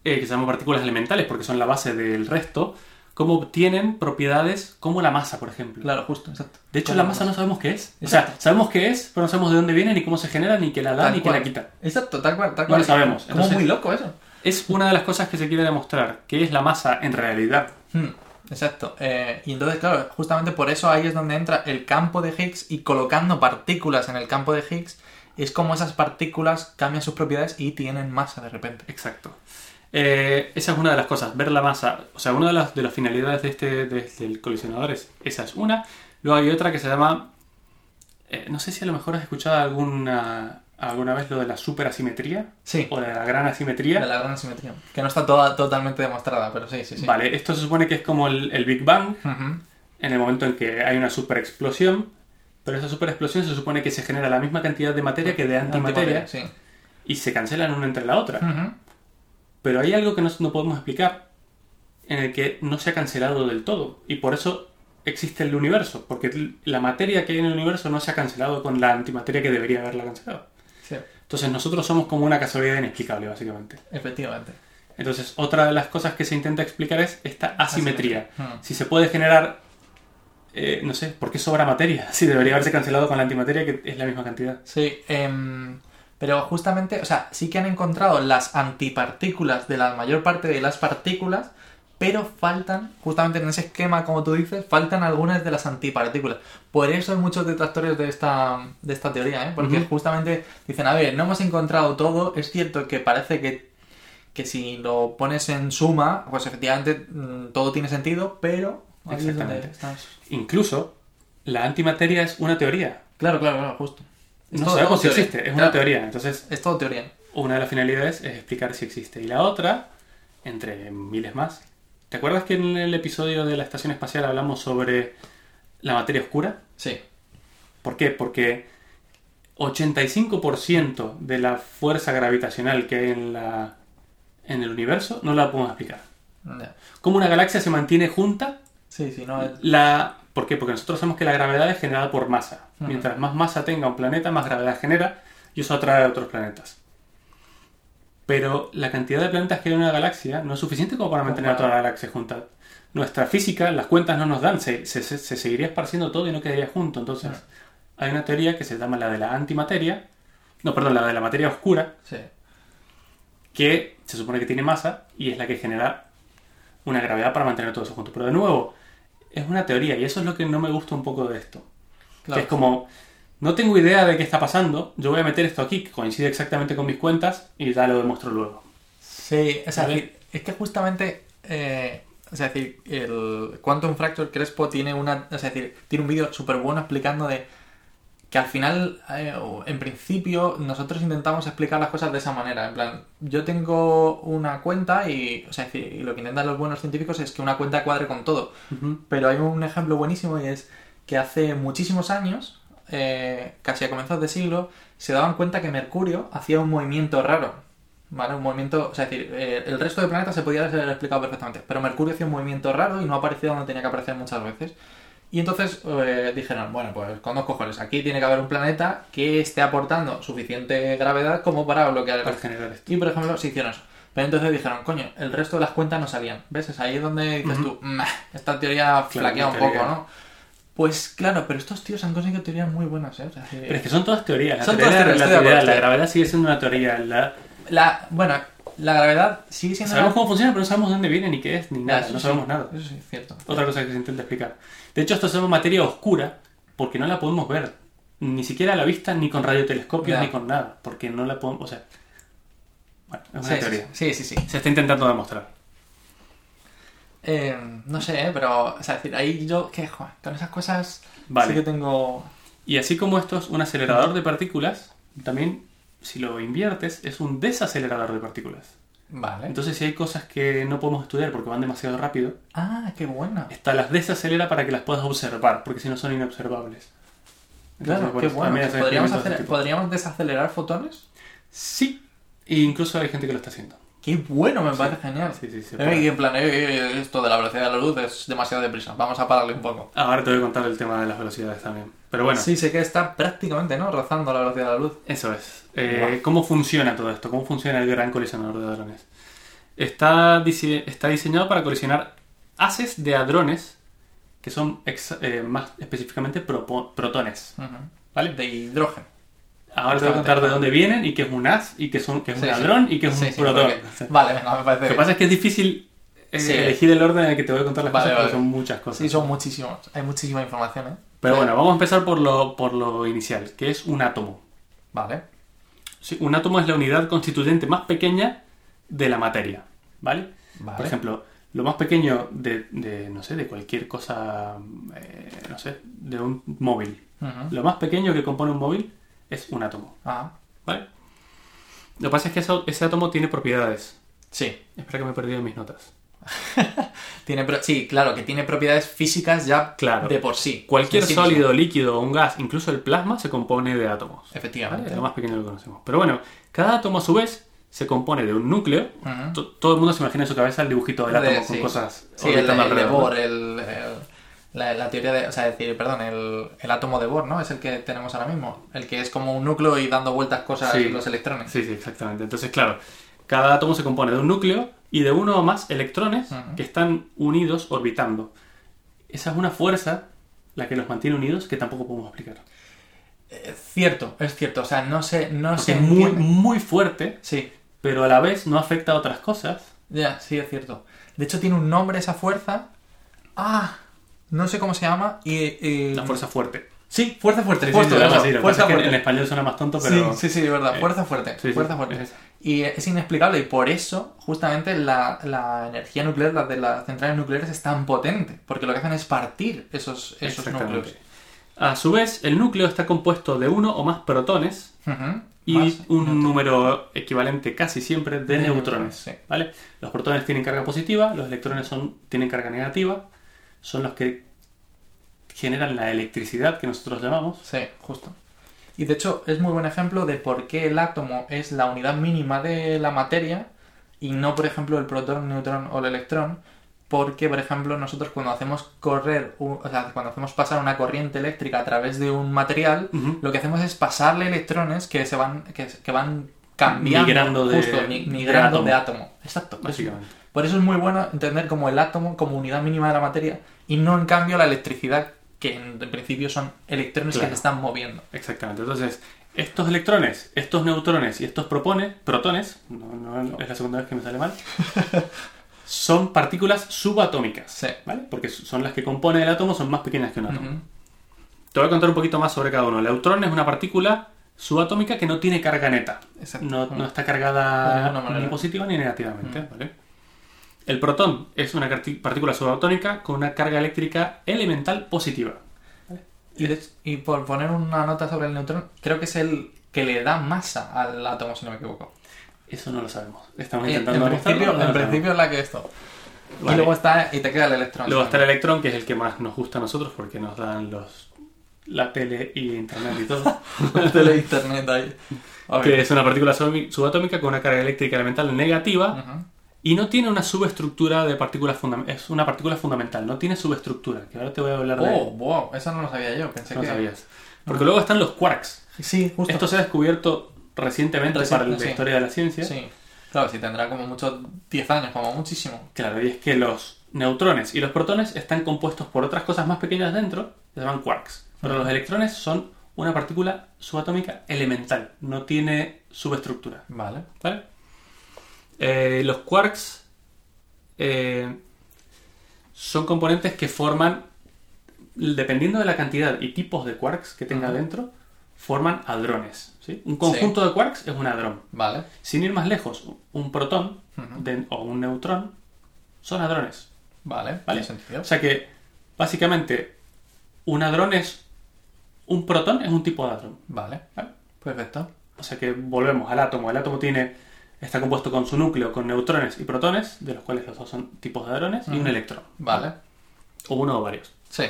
eh, que se llaman partículas elementales porque son la base del resto, cómo tienen propiedades como la masa, por ejemplo. Claro, justo, exacto. De hecho, la masa no sabemos qué es. O sea, Exacto. sabemos qué es, pero no sabemos de dónde viene, ni cómo se genera, ni qué la da, Tal ni qué cual. la quita. Exacto, tal cual, tal No cual. lo sabemos. Como Entonces- muy loco eso. Es una de las cosas que se quiere demostrar, que es la masa en realidad. Hmm, exacto. Eh, y entonces, claro, justamente por eso ahí es donde entra el campo de Higgs y colocando partículas en el campo de Higgs es como esas partículas cambian sus propiedades y tienen masa de repente. Exacto. Eh, esa es una de las cosas, ver la masa. O sea, una de las, de las finalidades de este, de- del colisionador es, esa es una. Luego hay otra que se llama, eh, no sé si a lo mejor has escuchado alguna, alguna vez lo de la superasimetría Sí, o de la gran asimetría. de la gran simetría. Que no está toda, totalmente demostrada, pero sí, sí, sí. Vale, esto se supone que es como el, el Big Bang, en el momento en que hay una superexplosión, pero esa superexplosión se supone que se genera la misma cantidad de materia que de antimateria Sí. y se cancelan una entre la otra. Ujú. Pero hay algo que no, no podemos explicar en el que no se ha cancelado del todo. Y por eso existe el universo. Porque la materia que hay en el universo no se ha cancelado con la antimateria que debería haberla cancelado. Sí, Entonces nosotros somos como una casualidad inexplicable, básicamente. efectivamente. Entonces, otra de las cosas que se intenta explicar es esta asimetría. Asimetría. Hmm. Si se puede generar, eh, no sé, ¿por qué sobra materia? Si debería haberse cancelado con la antimateria, que es la misma cantidad. Sí, em, pero justamente, o sea, sí que han encontrado las antipartículas de la mayor parte de las partículas, pero faltan, justamente en ese esquema, como tú dices, faltan algunas de las antipartículas. Por eso hay muchos detractores de esta, de esta teoría, ¿eh? Porque justamente dicen, a ver, no hemos encontrado todo, es cierto que parece que, que si lo pones en suma, pues efectivamente mm, todo tiene sentido, pero... ahí es donde Exactamente. estás. Incluso, la antimateria es una teoría. Claro, claro, claro, justo. No todo- sabemos si teoría. existe, es una teoría. Entonces, Es todo teoría. una de las finalidades es explicar si existe. Y la otra, entre miles más, ¿te acuerdas que en el episodio de la Estación Espacial hablamos sobre la materia oscura? Sí. ¿Por qué? Porque 85% de la fuerza gravitacional que hay en, la, en el universo no la podemos explicar. ¿Cómo una galaxia se mantiene junta? Sí, sí, no. La... ¿Por qué? Porque nosotros sabemos que la gravedad es generada por masa. Mientras más masa tenga un planeta, más gravedad genera y eso atrae a otros planetas. Pero la cantidad de planetas que hay en una galaxia no es suficiente como para mantener a toda la galaxia junta. Nuestra física, las cuentas no nos dan, se, se- se- se seguiría esparciendo todo y no quedaría junto. Entonces, hay una teoría que se llama la de la antimateria, no, perdón, la de la materia oscura, Sí. que se supone que tiene masa y es la que genera una gravedad para mantener todo eso junto. Pero de nuevo, es una teoría y eso es lo que no me gusta un poco de esto. Claro. Que es como, no tengo idea de qué está pasando, yo voy a meter esto aquí, que coincide exactamente con mis cuentas y ya lo demuestro luego. Sí, o sea, es decir, es que justamente, eh, o sea, es decir, el Quantum Fracture Crespo tiene una, o sea, es decir, tiene un vídeo súper bueno explicando de que al final, eh, en principio, nosotros intentamos explicar las cosas de esa manera. En plan, yo tengo una cuenta y, o sea, y lo que intentan los buenos científicos es que una cuenta cuadre con todo. Pero hay un ejemplo buenísimo y es que hace muchísimos años, eh, casi a comienzos de siglo, se daban cuenta que Mercurio hacía un movimiento raro. ¿Vale? Un movimiento, o sea, es decir, eh, el resto de planetas se podía haber explicado perfectamente, pero Mercurio hacía un movimiento raro y no aparecía donde tenía que aparecer muchas veces. Y entonces eh, dijeron, bueno, pues con dos cojones, aquí tiene que haber un planeta que esté aportando suficiente gravedad como para bloquear el Para resto. generar esto. Y por ejemplo, se hicieron eso. Pero entonces dijeron, coño, el resto de las cuentas no salían. ¿Ves? Es ahí donde dices tú, "Meh, esta teoría flaquea un teoría. poco, ¿no? Pues claro, pero estos tíos han conseguido teorías muy buenas, ¿eh? O sea, que- Pero es que son todas teorías. La, Son teoría todas teorías, la acuerdo, la gravedad sigue siendo una teoría. La- La, bueno, la gravedad sigue siendo... Sabemos cómo funciona, pero no sabemos dónde viene, ni qué es, ni nada. Eso no sí, sabemos nada. Eso sí, es cierto. Otra cosa que se intenta explicar. De hecho, esto llama materia oscura porque no la podemos ver. Ni siquiera a la vista, ni con radiotelescopios, ni con nada. Porque no la podemos. O sea. Bueno, es una Sí, teoría. sí, sí, sí. Se está intentando demostrar. Eh, no sé, ¿eh? pero, o sea, es decir, ahí yo, joder, con esas cosas Vale. sí que tengo... Y así como esto es un acelerador de partículas, también, si lo inviertes, es un desacelerador de partículas. Vale. Entonces, si hay cosas que no podemos estudiar porque van demasiado rápido, Ah, qué buena. esta las desacelera para que las puedas observar, porque si no son inobservables. Claro, qué bueno, ¿Podríamos, hacer- este. ¿Podríamos desacelerar fotones? Sí, e incluso hay gente que lo está haciendo. Qué bueno, me Sí. parece genial. Sí, sí, se Eh, y en plan, eh, eh, esto de la velocidad de la luz es demasiado deprisa. Vamos a pararle un poco. Ahora te voy a contar el tema de las velocidades también. Pero bueno, Sí, sé que está prácticamente, ¿no? Rozando la velocidad de la luz. eso es. Eh. ¿Cómo funciona todo esto? ¿Cómo funciona el gran colisionador de hadrones? Está, dise- está diseñado para colisionar haces de hadrones que son eh, más específicamente protones. ¿Vale? De hidrógeno. Ahora te voy a contar de dónde vienen y qué es un haz y qué es un, qué es Sí, un sí. hadrón y qué es un sí, protón. porque-. Vale, venga, me parece Lo que pasa es que es difícil eh, elegir el orden en el que te voy a contar las Vale, cosas porque vale. son muchas cosas. Sí, son muchísimos. Hay muchísima información, ¿eh? Pero bueno, vamos a empezar por lo, por lo inicial, que es un átomo. Vale. Sí, un átomo es la unidad constituyente más pequeña de la materia, ¿vale? Vale. Por ejemplo, lo más pequeño de, de, no sé, de cualquier cosa, eh, no sé, de un móvil. Lo más pequeño que compone un móvil es un átomo, Ah, ¿vale? Lo que pasa es que eso- ese átomo tiene propiedades. sí. Espera que me he perdido mis notas. Tiene pro- sí, claro, que tiene propiedades físicas ya Claro. de por sí. Cualquier mismo. sólido, líquido o un gas, incluso el plasma, se compone de átomos. ¿vale? Efectivamente. Es lo más pequeño que conocemos. Pero bueno, cada átomo a su vez se compone de un núcleo. Todo el mundo se imagina en su cabeza el dibujito del De- átomo con sí. cosas Sí, el, el, el- la, la teoría de. O sea, decir, perdón, el, el átomo de Bohr, ¿no? Es el que tenemos ahora mismo. El que es como un núcleo y dando vueltas cosas Sí. los electrones. Sí, sí, exactamente. Entonces, claro, cada átomo se compone de un núcleo y de uno o más electrones que están unidos orbitando. Esa es una fuerza la que los mantiene unidos que tampoco podemos explicar. Eh, cierto, es cierto. O sea, no sé, no Porque sé. es muy, muy fuerte, Sí, pero a la vez no afecta a otras cosas. ya, sí, es cierto. De hecho, tiene un nombre esa fuerza. Ah, no sé cómo se llama. Y, y- La fuerza fuerte. Sí, fuerza fuerte. Sí, sí, fuerza pasa es que fuerte. en español suena más tonto, pero... Sí, sí, sí, verdad. eh, Fuerza fuerte. fuerza fuerte. Y es inexplicable y por eso, justamente, la, la energía nuclear, la de las centrales nucleares, es tan potente. Porque lo que hacen es partir esos, esos núcleos. A su vez, el núcleo está compuesto de uno o más protones y Más un neutrones. número equivalente casi siempre de De neutrones. neutrones. ¿vale? Los protones tienen carga positiva, los electrones son, tienen carga negativa, son los que generan la electricidad que nosotros llamamos. Sí, justo. Y de hecho es muy buen ejemplo de por qué el átomo es la unidad mínima de la materia y no, por ejemplo, el protón, neutrón o el electrón. Porque, por ejemplo, nosotros cuando hacemos correr, o sea, cuando hacemos pasar una corriente eléctrica a través de un material, lo que hacemos es pasarle electrones que se van, que, que van cambiando, Migrando de- justo, mi- de migrando de átomo. átomo. Exacto. Básicamente. Por eso es muy bueno entender como el átomo como unidad mínima de la materia y no en cambio la electricidad, que en, en principio son electrones que se están moviendo. Exactamente. Entonces, estos electrones, estos neutrones y estos propones, protones, no, no es la segunda vez que me sale mal, son partículas subatómicas. Sí. ¿vale? Porque son las que componen el átomo, son más pequeñas que un átomo. Te voy a contar un poquito más sobre cada uno. El neutrón es una partícula subatómica que no tiene carga neta. No, no está cargada ni positiva ni negativamente. ¿vale? El protón es una partícula subatónica con una carga eléctrica elemental positiva. Y, de- y por poner una nota sobre el neutrón, creo que es el que le da masa al átomo, si no me equivoco. Eso no lo sabemos. Estamos Eh, En, intentando principio, no en lo sabemos. principio es la que esto. Vale. Y luego está, y te queda el electrón. Luego está el electrón, que es el que más nos gusta a nosotros porque nos dan los la tele y internet y todo. el tele internet ahí. Que es una partícula subatómica con una carga eléctrica elemental negativa Ujú. Y no tiene una subestructura de partículas fundamentales. Es una partícula fundamental, no tiene subestructura, que ahora te voy a hablar de Oh, wow, eso no lo sabía yo. Pensé no que. sabías. Porque luego están los quarks. Sí, justo. Esto se ha descubierto recientemente Reciente, para la sí. historia de la ciencia. Sí. Claro, si tendrá como mucho 10 años, como muchísimo. Claro, y es que los neutrones y los protones están compuestos por otras cosas más pequeñas dentro, que se llaman quarks. Pero los electrones son una partícula subatómica elemental, no tiene subestructura. Vale. ¿Vale? Eh, los quarks eh, son componentes que forman, dependiendo de la cantidad y tipos de quarks que tenga dentro, forman hadrones. ¿sí? Un conjunto de quarks es un hadrón. Vale. Sin ir más lejos, un protón de- o un neutrón son hadrones. Vale. ¿vale? Sentido. O sea que, básicamente, un hadrón es. Un protón es un tipo de hadrón. Vale. ¿vale? Perfecto. O sea que volvemos al átomo. El átomo tiene está compuesto con su núcleo con neutrones y protones, de los cuales los dos son tipos de hadrones, y un electrón. Vale. O uno o varios. Sí.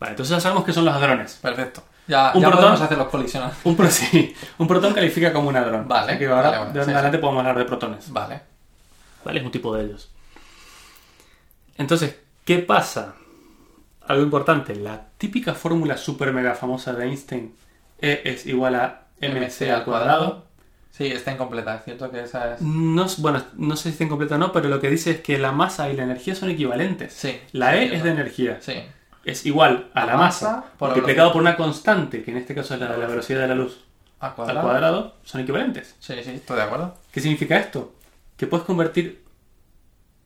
Vale, entonces ya sabemos que son los hadrones. Perfecto. Ya, Un ya protón- podemos hacer los colisionales. Un, pro- sí, un protón califica como un hadrón. Vale, Así que ahora, vale, de sí, adelante podemos hablar de protones. Vale. ¿Vale? Es un tipo de ellos. Entonces, ¿qué pasa? Algo importante, la típica fórmula super mega famosa de Einstein, E es igual a mc al cuadrado. Sí, está incompleta. Es cierto que esa es. No, bueno, no sé si está incompleta o no, pero lo que dice es que la masa y la energía son equivalentes. Sí. La E es de energía. Sí. Es igual a La la masa, masa por multiplicado por una constante, que en este caso es la la velocidad de la luz, al cuadrado. cuadrado, son equivalentes. Sí, sí, estoy de acuerdo. ¿Qué significa esto? Que puedes convertir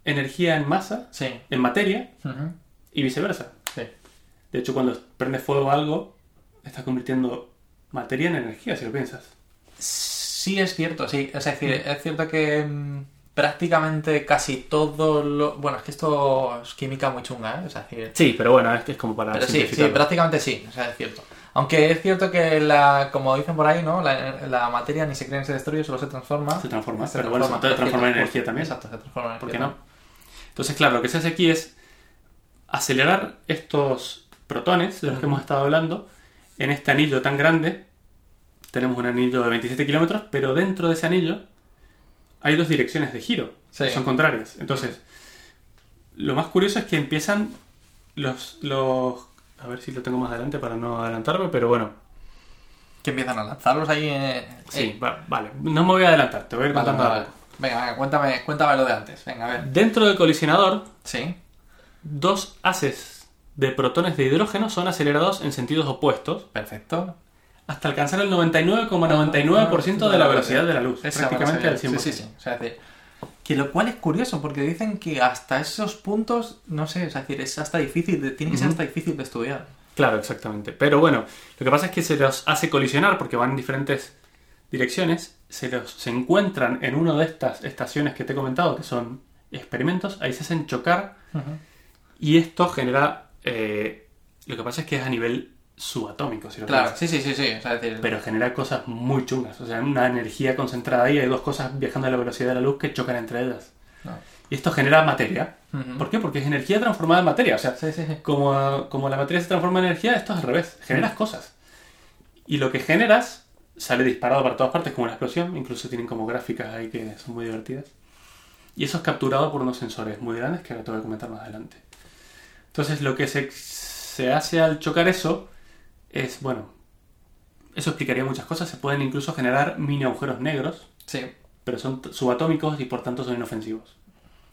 energía en masa, Sí. en materia, y viceversa. Sí. De hecho, cuando prendes fuego a algo, estás convirtiendo materia en energía, si lo piensas. Sí, es cierto, sí. Es decir, es cierto que mm, prácticamente casi todo lo. Bueno, es que esto es química muy chunga, ¿eh? Es decir. Sí, pero bueno, es que es como para Pero sí, sí, prácticamente sí, o sea, es cierto. Aunque es cierto que la, como dicen por ahí, ¿no? La, la materia ni se crea ni se destruye, solo se transforma. Se transforma, Se pero bueno, se puede transformar en energía también. Exacto, se transforma en ¿Por qué energía. no? Entonces, claro, lo que se hace aquí es acelerar estos protones de los que hemos estado hablando en este anillo tan grande. Tenemos un anillo de 27 kilómetros, pero dentro de ese anillo hay dos direcciones de giro, Sí. que son contrarias. Entonces, lo más curioso es que empiezan los, los... A ver si lo tengo más adelante para no adelantarme, pero bueno. Que empiezan a lanzarlos ahí. eh, Sí, eh, va- vale. No me voy a adelantar, te voy a ir vale, contando vale, poco. Venga, venga, cuéntame, cuéntame lo de antes. Venga, a ver. Dentro del colisionador, Sí. dos haces de protones de hidrógeno son acelerados en sentidos opuestos Perfecto. Hasta alcanzar el 99,99% de la velocidad de la luz, Esa prácticamente la 100%. sabía. Sí, sí, sí. O sea, es decir, que lo cual es curioso, porque dicen que hasta esos puntos, no sé, es decir, es hasta difícil, de- tiene que ser hasta difícil de estudiar. Claro, exactamente. Pero bueno, lo que pasa es que se los hace colisionar porque van en diferentes direcciones, se los se encuentran en una de estas estaciones que te he comentado, que son experimentos, ahí se hacen chocar y esto genera... eh, lo que pasa es que es a nivel subatómico, si lo Claro, sí, sí, sí, sí. O sea, decir, Pero genera cosas muy chungas, o sea, una energía concentrada ahí, hay dos cosas viajando a la velocidad de la luz que chocan entre ellas. no. Y esto genera materia. ¿Por qué? Porque es energía transformada en materia, o sea, Sí, sí, sí. como, como la materia se transforma en energía, esto es al revés. Generas cosas. Y lo que generas sale disparado para todas partes como una explosión. Incluso tienen como gráficas ahí que son muy divertidas. Y eso es capturado por unos sensores muy grandes que ahora te voy a comentar más adelante. Entonces lo que se, se hace al chocar eso es, bueno, eso explicaría muchas cosas. Se pueden incluso generar mini agujeros negros, Sí. pero son subatómicos y por tanto son inofensivos.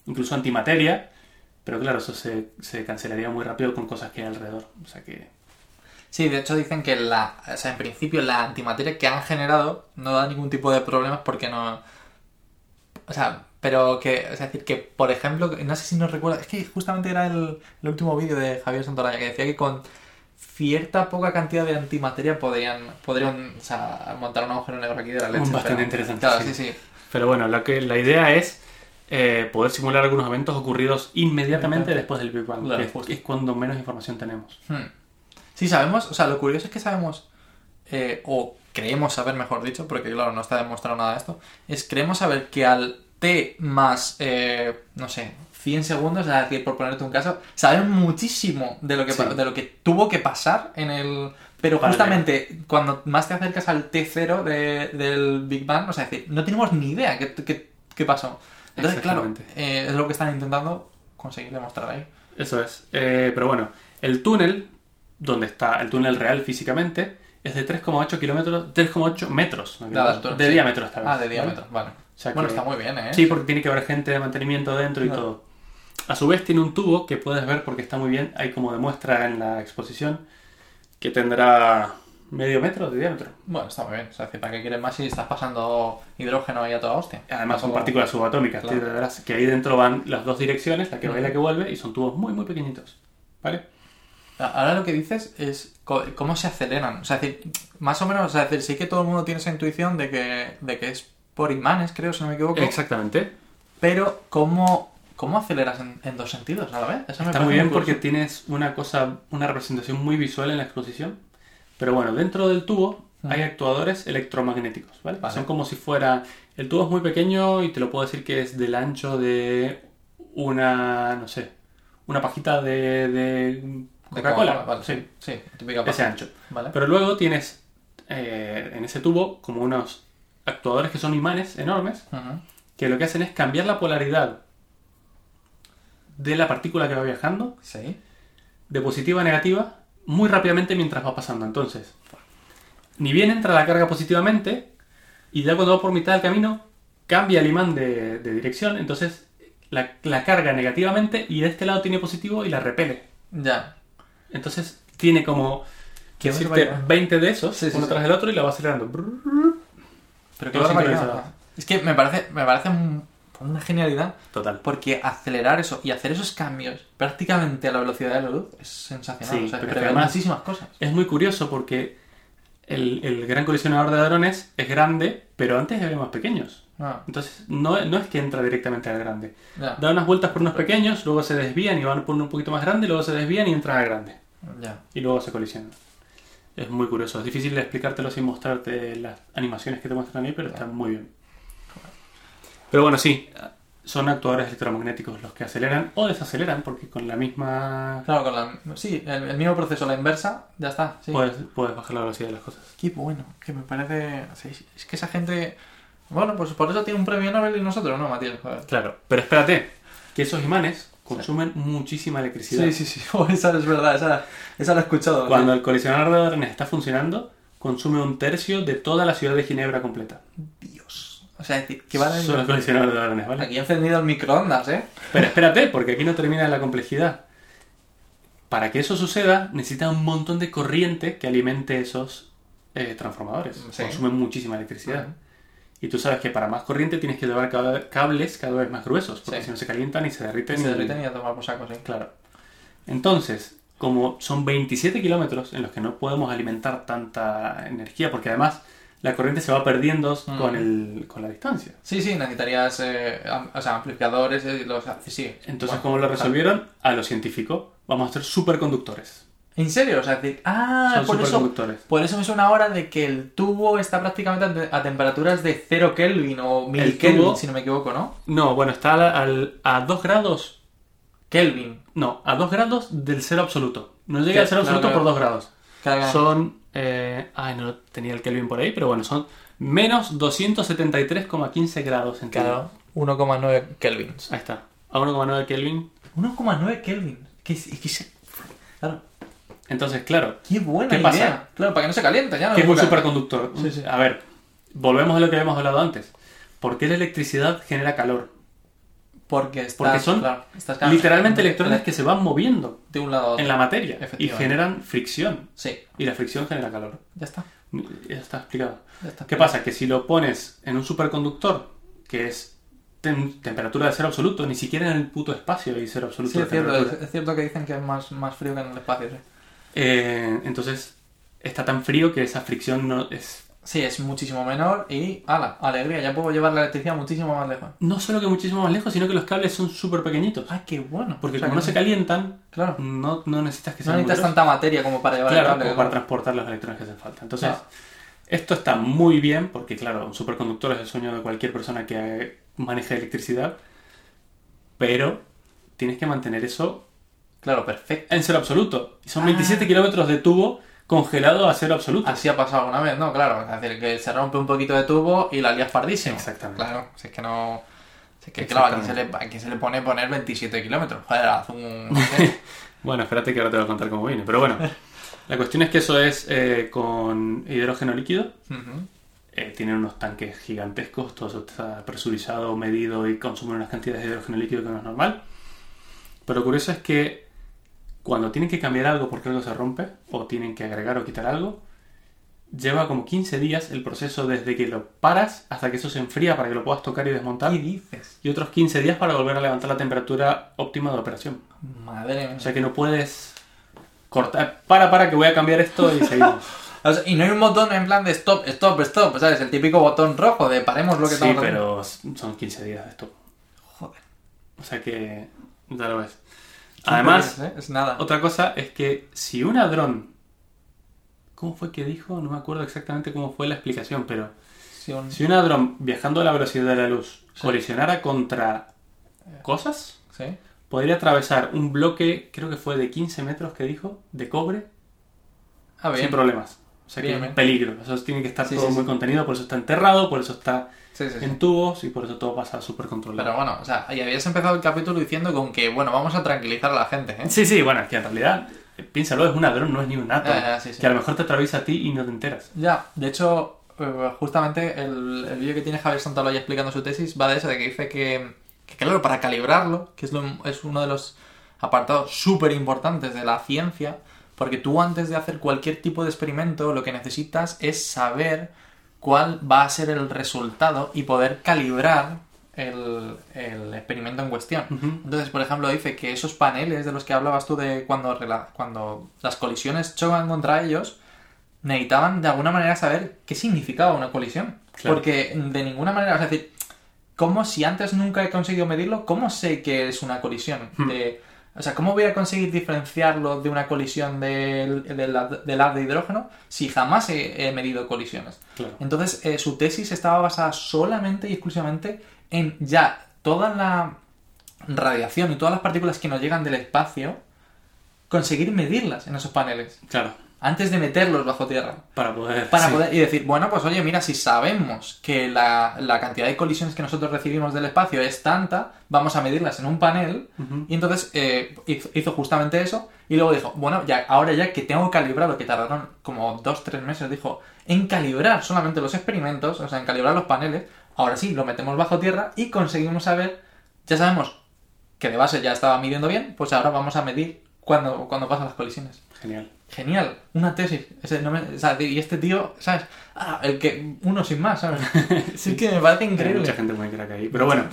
Incluso antimateria, pero claro, eso se, se cancelaría muy rápido con cosas que hay alrededor. O sea que... Sí, de hecho dicen que la, o sea, en principio la antimateria que han generado no da ningún tipo de problemas porque no... O sea, pero que, es decir, que por ejemplo, no sé si nos recuerda, es que justamente era el, el último vídeo de Javier Santolaya que decía que con cierta poca cantidad de antimateria podrían, podrían o sea, montar un agujero negro aquí de la leche. Bastante pero- interesante, Claro, sí. sí, sí. Pero bueno, lo que, la idea es eh, poder simular algunos eventos ocurridos inmediatamente después del Big Bang, Claro, que es cuando menos información tenemos. Hmm. Sí, sabemos, o sea, lo curioso es que sabemos, eh, o creemos saber, mejor dicho, porque claro, no está demostrado nada de esto, es creemos saber que al t más, eh, no sé, 100 segundos, es decir, por ponerte un caso, sabemos muchísimo de lo que, Sí. de lo que tuvo que pasar en el... Pero Vale. justamente cuando más te acercas al T0 de- del Big Bang, o sea, es decir, no tenemos ni idea qué, qué- qué pasó. Entonces, claro, eh, es lo que están intentando conseguir demostrar ahí. Eso es. Eh, pero bueno, el túnel, donde está el túnel real físicamente, es de 3,8 kilómetros, 3,8 metros. ¿no? De diámetro esta vez. Ah, de diámetro, vale. O sea Bueno, que- está muy bien, ¿eh? Sí, porque tiene que haber gente de mantenimiento dentro y todo. A su vez tiene un tubo que puedes ver porque está muy bien, hay como demuestra en la exposición, que tendrá medio metro de diámetro. Bueno, está muy bien. O sea, ¿para qué quieres más si estás pasando hidrógeno ahí a toda hostia? Además son partículas subatómicas, Claro. que ahí dentro van las dos direcciones, la que va y la que vuelve, y son tubos muy, muy pequeñitos. ¿Vale? Ahora lo que dices es cómo se aceleran. O sea, es decir, más o menos, o sea, es decir, sí que todo el mundo tiene esa intuición de que, de que es por imanes, creo, si no me equivoco. Exactamente. Pero, ¿cómo, cómo aceleras en, en dos sentidos a la vez? Eso me Está muy bien porque tienes una cosa, una representación muy visual en la exposición. Pero bueno, dentro del tubo hay actuadores electromagnéticos, ¿vale? Vale. Son como si fuera... El tubo es muy pequeño y te lo puedo decir que es del ancho de una, no sé, una pajita de De Coca-Cola. Vale, sí, sí, típica ese ancho. Vale. Pero luego tienes eh, en ese tubo como unos actuadores que son imanes enormes que lo que hacen es cambiar la polaridad de la partícula que va viajando Sí. de positiva a negativa muy rápidamente mientras va pasando. Entonces, ni bien entra la carga positivamente y ya cuando va por mitad del camino cambia el imán de, de dirección, entonces la, la carga negativamente y de este lado tiene positivo y la repele. Ya. Entonces tiene como barbaridad. 20 de esos, Sí, sí, uno tras el otro y la va acelerando. Pero barbaridad. sincronizado. Es que me parece, me parece un- una genialidad Total. porque acelerar eso y hacer esos cambios prácticamente a la velocidad de la luz es sensacional. Sí, o sea, pero además- muchísimas cosas. Es muy curioso porque el, el gran colisionador de hadrones es grande, pero antes era más pequeños. Ah, Entonces, no, no es que entra directamente al grande. Da unas vueltas por unos pequeños, luego se desvían y van por uno un poquito más grande, luego se desvían y entran al grande. Ya. Y luego se colisionan. Es muy curioso. Es difícil de explicártelo sin mostrarte las animaciones que te muestran ahí, pero están muy bien. Pero bueno, sí, son actuadores electromagnéticos los que aceleran o desaceleran, porque con la misma... Claro, con la, sí, el, el mismo proceso, la inversa, ya está. Sí. Puedes, puedes bajar la velocidad de las cosas. Qué bueno, que me parece... sí, es que esa gente... Bueno, pues por eso tiene un premio Nobel y nosotros no, Matías. Joder. Claro, pero espérate, que esos imanes consumen muchísima electricidad. Sí, sí, sí. Oh, esa es verdad, esa, esa la he escuchado. Cuando el colisionador de hadrones está funcionando, consume un tercio de toda la ciudad de Ginebra completa. Dios. O sea, es decir, que van a... Son los colisionadores de hadrones, ¿vale? Aquí he encendido el microondas, ¿eh? Pero espérate, porque aquí no termina la complejidad. Para que eso suceda, necesita un montón de corriente que alimente esos eh, transformadores. Sí. Consumen muchísima electricidad. Ujú. Y tú sabes que para más corriente tienes que llevar cada- cables cada vez más gruesos, porque Sí. si no se calientan y se derriten. Se y- derriten y a tomar por saco, sí. Claro. Entonces, como son 27 kilómetros en los que no podemos alimentar tanta energía, porque además la corriente se va perdiendo Mm. con, el, con la distancia. Sí, sí, necesitarías eh, am- o sea, amplificadores, eh, los, sí. Entonces, Bueno, ¿cómo lo resolvieron? A lo científico. Vamos a hacer superconductores. ¿En serio? O sea, es decir, ah, Son por eso, por eso me suena ahora de que el tubo está prácticamente a, te- a temperaturas de 0 Kelvin o 1000 El Kelvin, tubo- si no me equivoco, ¿no? No, bueno, está al- al- a 2 grados. Kelvin. No, a 2 grados del cero absoluto. No llega Claro, al cero claro, absoluto claro. por 2 grados. Cada- Son. Eh, ay, no tenía el Kelvin por ahí, pero bueno, son menos 273,15 grados en Claro, 1,9 Kelvin. Ahí está. A 1,9 Kelvin. 1,9 Kelvin. ¿Qué, es- es se- Claro. Entonces, claro, Qué buena ¿Qué idea. pasa? Claro, para que no se caliente ya. No ¿qué es un superconductor? Sí, sí. A ver, volvemos a lo que habíamos hablado antes. ¿Por qué la electricidad genera calor? Porque estás, Porque son claro, estás Literalmente electrones que se van moviendo de un lado a otro. en la materia y generan fricción. Sí, Y la fricción genera calor. ya está. Ya está explicado. Ya está. ¿Qué pasa? Que si lo pones en un superconductor, que es tem- temperatura de cero absoluto, ni siquiera en el puto espacio hay cero absoluto Sí, es cierto, es cierto que dicen que es más, más frío que en el espacio, sí. Eh, entonces está tan frío que esa fricción no es Sí, es muchísimo menor y, ala, alegría, ya puedo llevar la electricidad muchísimo más lejos. no solo que muchísimo más lejos, sino que los cables son súper pequeñitos. ¡Ay, qué bueno! Porque O sea, como no se calientan, Claro, no, no necesitas que no sean muy necesitas tanta materia como para llevar Claro, el cable. como para transportar los electrones que hacen falta. Entonces, Claro. esto está muy bien, porque claro, un superconductor es el sueño de cualquier persona que maneje electricidad, pero tienes que mantener eso Claro, perfecto. en cero absoluto. Y son Ah. 27 kilómetros de tubo congelado a cero absoluto. Así ha pasado alguna vez, ¿no? Claro, es decir, que se rompe un poquito de tubo y la lías pardísimo. Exactamente. Claro, si es que no... Si es que, claro, aquí se, le, aquí se le pone poner 27 kilómetros. Joder, haz un... no sé. Bueno, espérate que ahora te voy a contar cómo viene. Pero bueno, la cuestión es que eso es eh, con hidrógeno líquido. Eh, tienen unos tanques gigantescos, todo eso está presurizado, medido y consumen unas cantidades de hidrógeno líquido que no es normal. Pero lo curioso es que cuando tienen que cambiar algo porque algo se rompe, o tienen que agregar o quitar algo, lleva como 15 días el proceso desde que lo paras hasta que eso se enfría para que lo puedas tocar y desmontar, ¿Qué dices? y otros 15 días para volver a levantar la temperatura óptima de operación. Madre mía. O sea que no puedes cortar, para, para, que voy a cambiar esto y seguimos. O sea, y no hay un botón en plan de stop, stop, stop, ¿sabes? El típico botón rojo de paremos lo que Sí, estamos haciendo. pero son 15 días de esto. Joder. O sea que ya lo ves. Además, ¿eh? es nada. otra cosa es que si un hadrón... ¿Cómo fue que dijo? No me acuerdo exactamente cómo fue la explicación, pero Si un- si un hadrón viajando a la velocidad de la luz colisionara contra cosas, Sí. podría atravesar un bloque, creo que fue de 15 metros que dijo, de cobre, Ah, sin problemas. O sea que Bien, es un peligro. Eso tiene que estar Sí, todo muy contenido, por eso está enterrado, por eso está Sí, sí, en tubos y por eso todo pasa súper controlado. Pero bueno, o sea, y habías empezado el capítulo diciendo con que, bueno, vamos a tranquilizar a la gente, ¿eh? Sí, sí, bueno, es que en realidad, eh, piénsalo, es un hadrón, no es ni un sí, sí. Que a lo mejor te atraviesa a ti y no te enteras. Ya, de hecho, eh, justamente el, el vídeo que tiene Javier Santaloya explicando su tesis va de eso, de que dice que, que claro, para calibrarlo, que es, lo- es uno de los apartados súper importantes de la ciencia, porque tú antes de hacer cualquier tipo de experimento lo que necesitas es saber cuál va a ser el resultado y poder calibrar el, el experimento en cuestión. Entonces, por ejemplo, dice que esos paneles de los que hablabas tú de cuando, cuando las colisiones chocan contra ellos, necesitaban de alguna manera saber qué significaba una colisión. Claro. Porque de ninguna manera, es decir, ¿cómo si antes nunca he conseguido medirlo, cómo sé que es una colisión? Hmm. De, o sea, ¿cómo voy a conseguir diferenciarlo de una colisión del, del, del haz de hidrógeno si jamás he, he medido colisiones? Claro. Entonces, eh, su tesis estaba basada solamente y exclusivamente en ya toda la radiación y todas las partículas que nos llegan del espacio, conseguir medirlas en esos paneles Claro. Antes de meterlos bajo tierra. Para poder. Para sí. poder, y decir, bueno, pues oye, mira, si sabemos que la, la cantidad de colisiones que nosotros recibimos del espacio es tanta, vamos a medirlas en un panel. Y entonces eh, hizo, hizo justamente eso. Y luego dijo, bueno, ya, ahora ya que tengo calibrado, que tardaron como dos, tres meses, dijo, en calibrar solamente los experimentos, o sea, en calibrar los paneles, ahora sí, lo metemos bajo tierra y conseguimos saber, ya sabemos que de base ya estaba midiendo bien, pues ahora vamos a medir cuando, cuando pasan las colisiones. Genial. Genial, una tesis. Ese no me- o sea, y este tío, ¿sabes? Ah, el que uno sin más, ¿sabes? sí que me parece Hay increíble. mucha gente muy crack ahí. Pero bueno,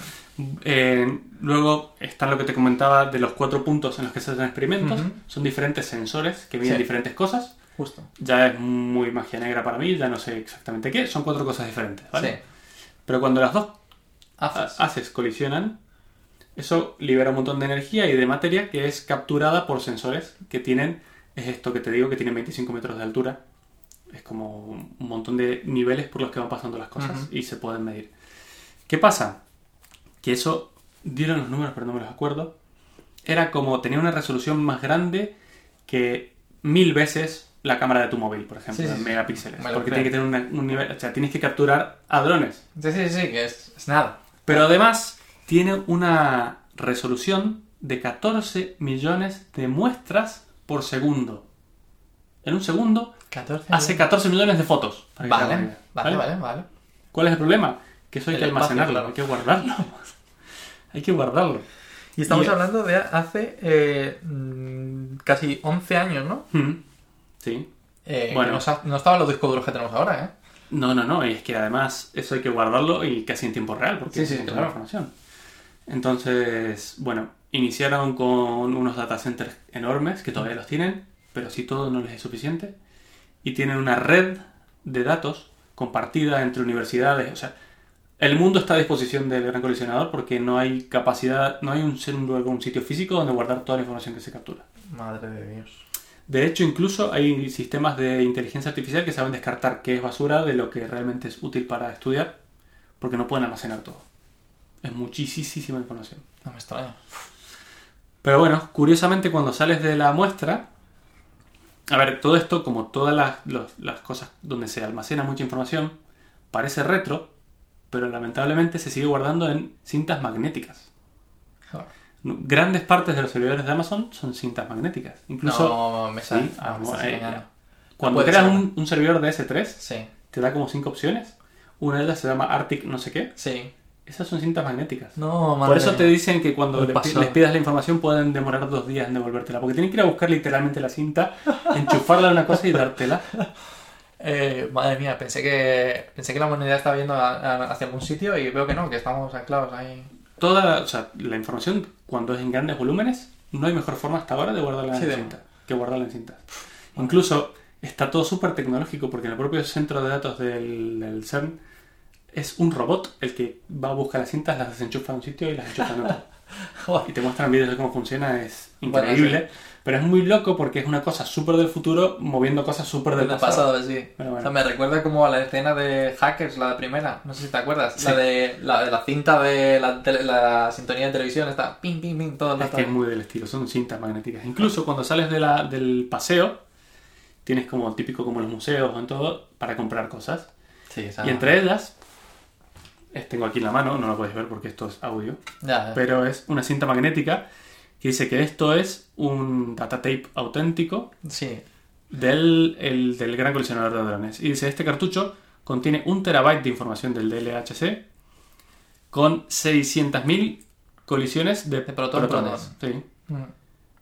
eh, luego está lo que te comentaba de los cuatro puntos en los que se hacen experimentos. Son diferentes sensores que miden Sí. diferentes cosas. Justo. Ya es muy magia negra para mí, ya no sé exactamente qué. Son cuatro cosas diferentes, ¿vale? Sí. Pero cuando las dos Haces. haces colisionan, eso libera un montón de energía y de materia que es capturada por sensores que tienen, es esto que te digo, que tienen 25 metros de altura. Es como un montón de niveles por los que van pasando las cosas y se pueden medir. ¿Qué pasa? Que eso, dieron los números pero no me los acuerdo, era como tenía una resolución más grande que mil veces la cámara de tu móvil, por ejemplo, Sí, megapíxeles. Me Porque creo. tiene que tener una- un nivel, o sea, tienes que capturar a drones. Sí, sí, sí, que es, es nada. Pero además tiene una resolución de 14 millones de muestras por segundo. En un segundo 14. hace 14 millones de fotos. para Vale, idea, vale, vale, vale. ¿Cuál es el problema? Que eso hay El que espacio, almacenarlo, claro. hay que guardarlo. hay que guardarlo. Y estamos Y- hablando de hace eh, mm, casi 11 años, ¿no? Sí. Eh, Bueno. No, no estaban los discos duros que tenemos ahora, ¿eh? No, no, no, y es que además eso hay que guardarlo y casi en tiempo real, porque Sí, es sí, claro. información. Entonces, bueno, iniciaron con unos data centers enormes, que todavía los tienen, pero si todo no les es suficiente, y tienen una red de datos compartida entre universidades, o sea, el mundo está a disposición del gran colisionador porque no hay capacidad, no hay un, un sitio físico donde guardar toda la información que se captura. Madre de Dios. De hecho, incluso hay sistemas de inteligencia artificial que saben descartar qué es basura de lo que realmente es útil para estudiar, porque no pueden almacenar todo. Es muchísima información. No me extraña. Pero bueno, curiosamente cuando sales de la muestra, a ver, todo esto, como todas las, los- las cosas donde se almacena mucha información, parece retro, pero lamentablemente se sigue guardando en cintas magnéticas. Joder. Grandes partes de los servidores de Amazon son cintas magnéticas. Incluso no, me, sale, Sí, ah, me vamos, estás eh, engañando. cuando creas un, un servidor de S3, Sí, te da como cinco opciones. Una de ellas se llama Arctic no sé qué. sí. Esas son cintas magnéticas. No, madre Por eso te dicen que cuando les, pidas la información pueden demorar dos días en devolvértela. Porque tienen que ir a buscar literalmente la cinta, enchufarla a una cosa y dártela. Eh, madre mía, pensé que pensé que la humanidad estaba yendo a- a- hacia algún sitio y veo que no, que estamos anclados ahí. Toda, o sea, la información cuando es en grandes volúmenes, no hay mejor forma hasta ahora de guardarla en Sí, de- cinta que guardarla en cinta. Incluso está todo súper tecnológico porque en el propio centro de datos del, del CERN es un robot el que va a buscar las cintas, las desenchufa en un sitio y las enchufa en otro. Y te muestran vídeos de cómo funciona, es Bueno, increíble. Pero es muy loco porque es una cosa súper del futuro moviendo cosas súper del pasado. pasado, sí. Bueno. O sea, me recuerda como a la escena de Hackers, la de primera. No sé si te acuerdas. Sí. La, de, la de la cinta de la, tele- la sintonía de televisión. Está ping, ping, ping, todo el Es que es muy del estilo, son cintas magnéticas. Incluso cuando sales de la, del paseo, tienes como típico como los museos o en todo, para comprar cosas. Sí, Y entre ellas, tengo aquí en la mano, no lo podéis ver porque esto es audio, Ya, pero es una cinta magnética que dice que esto es un data tape auténtico sí. del, el- del gran colisionador de drones. Y dice, este cartucho contiene un terabyte de información del DLHC con 600.000 colisiones de, De protones. protones. Sí. Mm.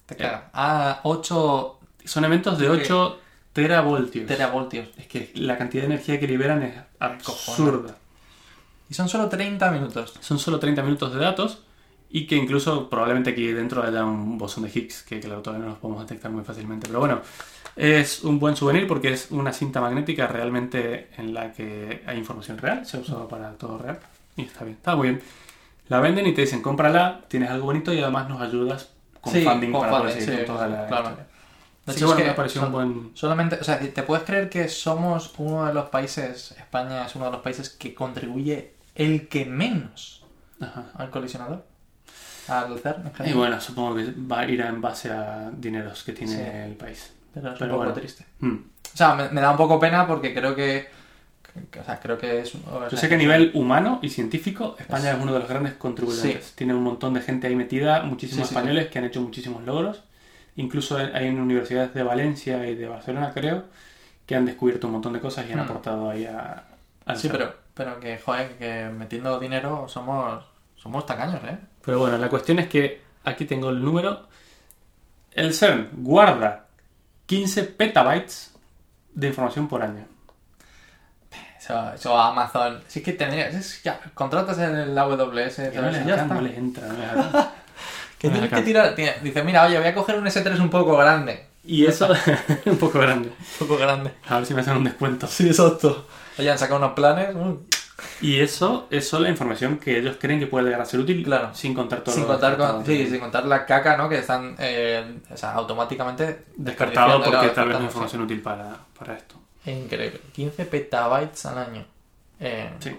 Te caga. Ah, 8 Son eventos de 8 teravoltios. teravoltios. Es que la cantidad de energía que liberan es absurda. Y son solo 30 minutos. Son solo 30 minutos de datos y que incluso probablemente aquí dentro haya un bosón de Higgs que claro todavía no los podemos detectar muy fácilmente. Pero bueno, es un buen souvenir porque es una cinta magnética realmente en la que hay información real, se ha usado para todo real y está bien, está muy bien. La venden y te dicen cómprala, tienes algo bonito y además nos ayudas con Sí, funding con para poder seguir sí, toda la claro. historia. De hecho, es bueno, que me pareció un buen... Solamente, o sea, ¿te puedes creer que somos uno de los países, España es uno de los países que contribuye el que menos Ajá. al colisionador? Al CERN en Y general. bueno, supongo que va a ir en base a dineros que tiene Sí. el país. Pero es pero un poco bueno. triste. Hmm. O sea, me, me da un poco pena porque creo que, que- o sea, creo que es... Yo sé que a nivel humano y científico, España es uno de los grandes contribuyentes. Sí. Tiene un montón de gente ahí metida, muchísimos Sí, sí, españoles que han hecho muchísimos logros. Incluso hay en universidades de Valencia y de Barcelona, creo, que han descubierto un montón de cosas y han Hmm. aportado ahí a, al Sí, pero pero que, joder, que metiendo dinero somos, somos tacaños, ¿eh? Pero bueno, la cuestión es que aquí tengo el número. El CERN guarda 15 petabytes de información por año. Eso, eso Amazon. Si es que. Es, ya, contratas en la AWS. Que no les, ya está. no les entra. no les alcanza. Que tienes que tirar. Dice, mira, oye, voy a coger un S3 un poco grande. Y eso un poco grande. Un poco grande. A ver si me hacen un descuento. Sí, exacto. Oye, han sacado unos planes. mm, Y eso es solo la información que ellos creen que puede llegar a ser útil Claro. sin contar todo Sin contar, con, sí, sin contar la caca, ¿no? Que están eh, o sea, automáticamente Descartado porque claro, tal vez no es información útil para, para esto. Increíble. 15 petabytes al año. Eh, Sí.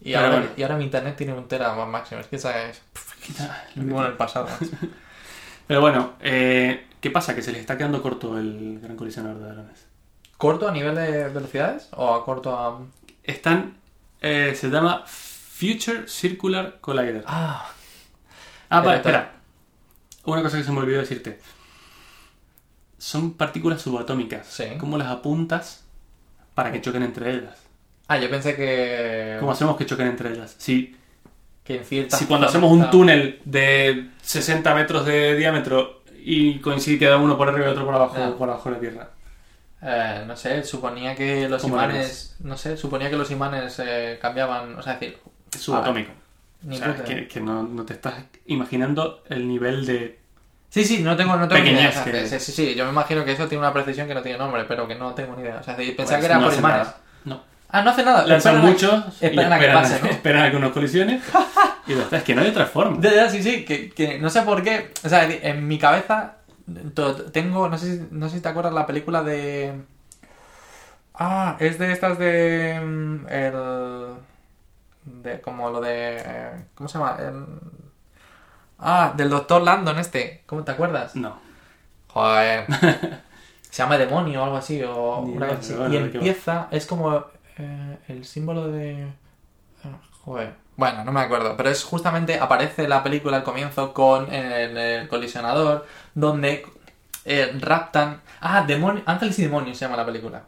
Y, ahora, bueno. y ahora mi internet tiene un tera más máximo. Es que esa es. Vivo en el pasado. Pero bueno, eh, ¿qué pasa? Que se les está quedando corto el gran colisionador de hadrones. ¿Corto a nivel de velocidades? ¿O a corto a.? Están, eh, se llama Future Circular Collider. Ah, Ah, vale, espera. Una cosa que se me olvidó decirte. Son partículas subatómicas. Sí. ¿Cómo las apuntas para que choquen entre ellas? ah, yo pensé que. ¿Cómo hacemos que choquen entre ellas? Si, Que en ciertas. si cuando hacemos un túnel de 60 metros de diámetro y coincide que da uno por arriba y otro por abajo, por abajo de la Tierra. Eh, no sé, suponía que los ¿Cómo lo imanes. No sé, suponía que los imanes eh, cambiaban. O sea, es decir. Subatómico. O sea, que, no, no te estás imaginando el nivel de... Sí, sí, no tengo, no tengo ni idea. Que- sí, sí, sí, yo me imagino que eso tiene una precisión que no tiene nombre, pero que no tengo ni idea. O sea, pensaba pues, que era no por imanes. nada. No. Ah, no hace nada. Lanzan esperan a- muchos y esperan a que esperan, pase, ¿no? esperan a que unos colisiones y ya está. Es que no hay otra forma. Ya, ya, sí, sí, que, que no sé por qué. O sea, en mi cabeza tengo, no sé, si- no sé si te acuerdas la película de... Ah, es de estas de... mm, El... De, como lo de... ¿Cómo se llama? El- Ah, del Doctor Landon este. ¿Cómo te acuerdas? No. Joder. Se llama demonio o algo así, o una y empieza, es como eh, el símbolo de... ah, Joder. Bueno, no me acuerdo, pero es justamente, aparece la película al comienzo con el, el colisionador, donde eh, raptan... Ah, demonio, Ángeles y Demonios se llama la película.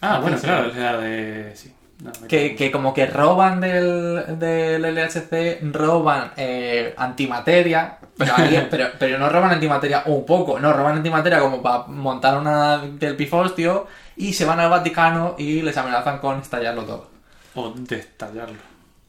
Ah, bueno, claro, sí. es la de... Sí. No, Que, que como que roban del, del LHC, roban eh, antimateria, pero, pero, pero no roban antimateria un poco, no, roban antimateria como para montar una del pifostio y se van al Vaticano y les amenazan con estallarlo todo. O destallarlo.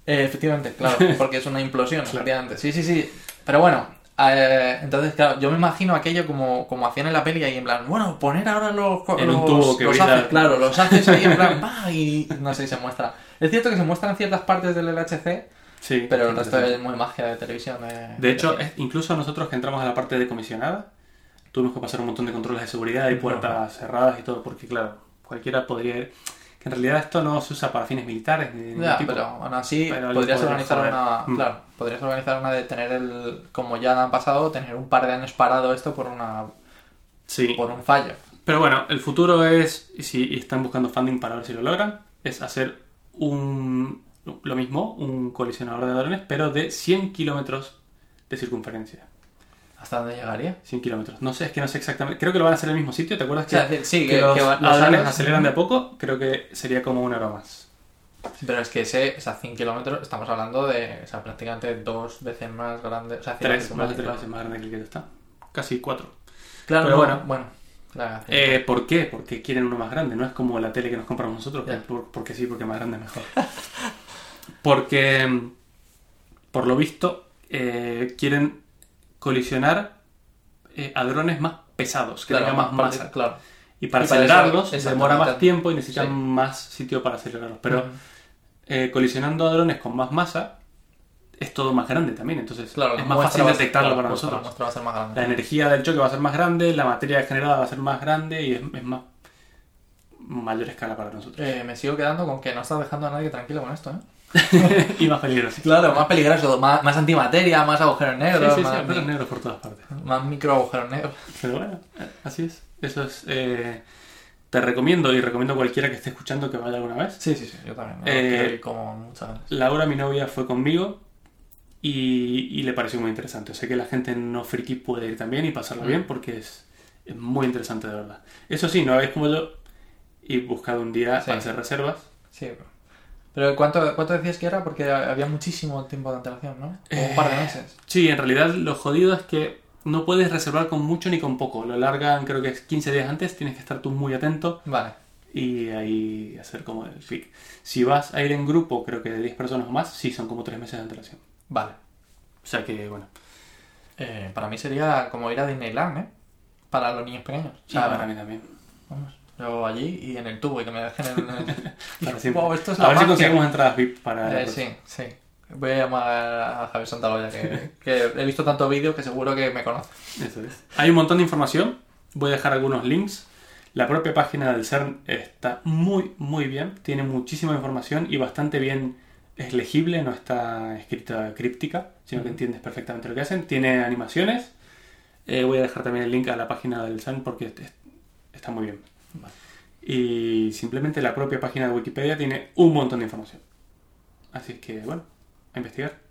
Eh, efectivamente, claro, porque es una implosión, Claro. efectivamente. Sí, sí, sí. Pero bueno, eh, entonces, claro, yo me imagino aquello como, como hacían en la peli ahí en plan, bueno, poner ahora los, En un tubo que los haces, claro, los haces ahí en plan, ¡pa! y no sé, se muestra. Es cierto que se muestran ciertas partes del LHC, Sí. pero el resto es muy magia de televisión. De hecho, es- incluso nosotros que entramos a la parte de comisionada, tuvimos que pasar un montón de controles de seguridad y puertas cerradas y todo, porque claro, cualquiera podría... Que en realidad esto no se usa para fines militares ni de Ya, tipo. pero aún así Pero podrías podría organizar una, Mm. claro, podrías organizar una de tener el, como ya han pasado, tener un par de años parado esto por una, Sí. por un fallo. Pero bueno, el futuro es, y si están buscando funding para ver si lo logran, es hacer un lo mismo, un colisionador de hadrones, pero de 100 kilómetros de circunferencia. ¿Hasta dónde llegaría? 100 kilómetros. No sé, es que no sé exactamente. Creo que lo van a hacer en el mismo sitio. ¿Te acuerdas O que, sea, sí, que que- los que va- los aros- aceleran de a poco? Creo que sería como una hora más. Pero es que ese, o sea, 100 kilómetros, estamos hablando de, o sea, prácticamente dos veces más grande. O sea, 100 Tres, más de tres veces más grande que el que está. Casi cuatro. Claro, Pero no, bueno. bueno. Eh, ¿Por qué? Porque quieren uno más grande. No es como la tele que nos compramos nosotros, por- porque sí, porque más grande es mejor. Porque, mm, por lo visto, eh, quieren colisionar eh, hadrones más pesados, que Claro, tengan más masa. Claro. Y para Y para acelerarlos eso, demora más tiempo y necesitan Sí. más sitio para acelerarlos. Pero eh, colisionando hadrones con más masa es todo más grande también. Entonces Claro, es más fácil a ser- detectarlo para nosotros. muestra va a ser más grande. La energía del choque va a ser más grande, la materia generada va a ser más grande y es, es más mayor escala para nosotros. Eh, me sigo quedando con que no estás dejando a nadie tranquilo con esto, ¿eh? y más peligroso. Claro, más peligroso, más, más antimateria, más agujeros Sí, negros, sí, sí, más, agujeros negros por todas partes. más micro agujeros negros. Pero bueno, así es. Eso es. eh, te recomiendo y recomiendo a cualquiera que esté escuchando que vaya alguna vez. Sí, sí, sí, yo también. Eh, como muchas veces. Laura, mi novia, fue conmigo y, y le pareció muy interesante. Sé que la gente no friki puede ir también y pasarlo Mm. bien porque es, es muy interesante de verdad. Eso sí, no hagáis como yo y buscad un día Sí. para hacer reservas. Sí, Pero ¿cuánto, ¿cuánto decías que era? Porque había muchísimo tiempo de antelación, ¿no? Como un par de Eh, meses. Sí, en realidad lo jodido es que no puedes reservar con mucho ni con poco. Lo largan creo que es 15 días antes, tienes que estar tú muy atento Vale. y ahí hacer como el clic. Si vas a ir en grupo, creo que de 10 personas o más, sí, son como 3 meses de antelación. Vale. O sea que, bueno, Eh, para mí sería como ir a Disneyland, ¿eh? Para los niños pequeños. O y sea, para mí también. vamos, yo allí y en el tubo y que me dejen en el... Para siempre. Wow, esto es a ver si conseguimos entradas VIP para... Eh, sí, sí. Voy a llamar a Javier Santaloya, que, que he visto tantos vídeos que seguro que me conoce. Eso es. Hay un montón de información. Voy a dejar algunos links. La propia página del CERN está muy, muy bien. Tiene muchísima información y bastante bien es legible. No está escrita críptica, sino que entiendes perfectamente lo que hacen. Tiene animaciones. Eh, voy a dejar también el link a la página del CERN porque es- está muy bien. Y simplemente la propia página de Wikipedia tiene un montón de información. Así que, bueno, a investigar.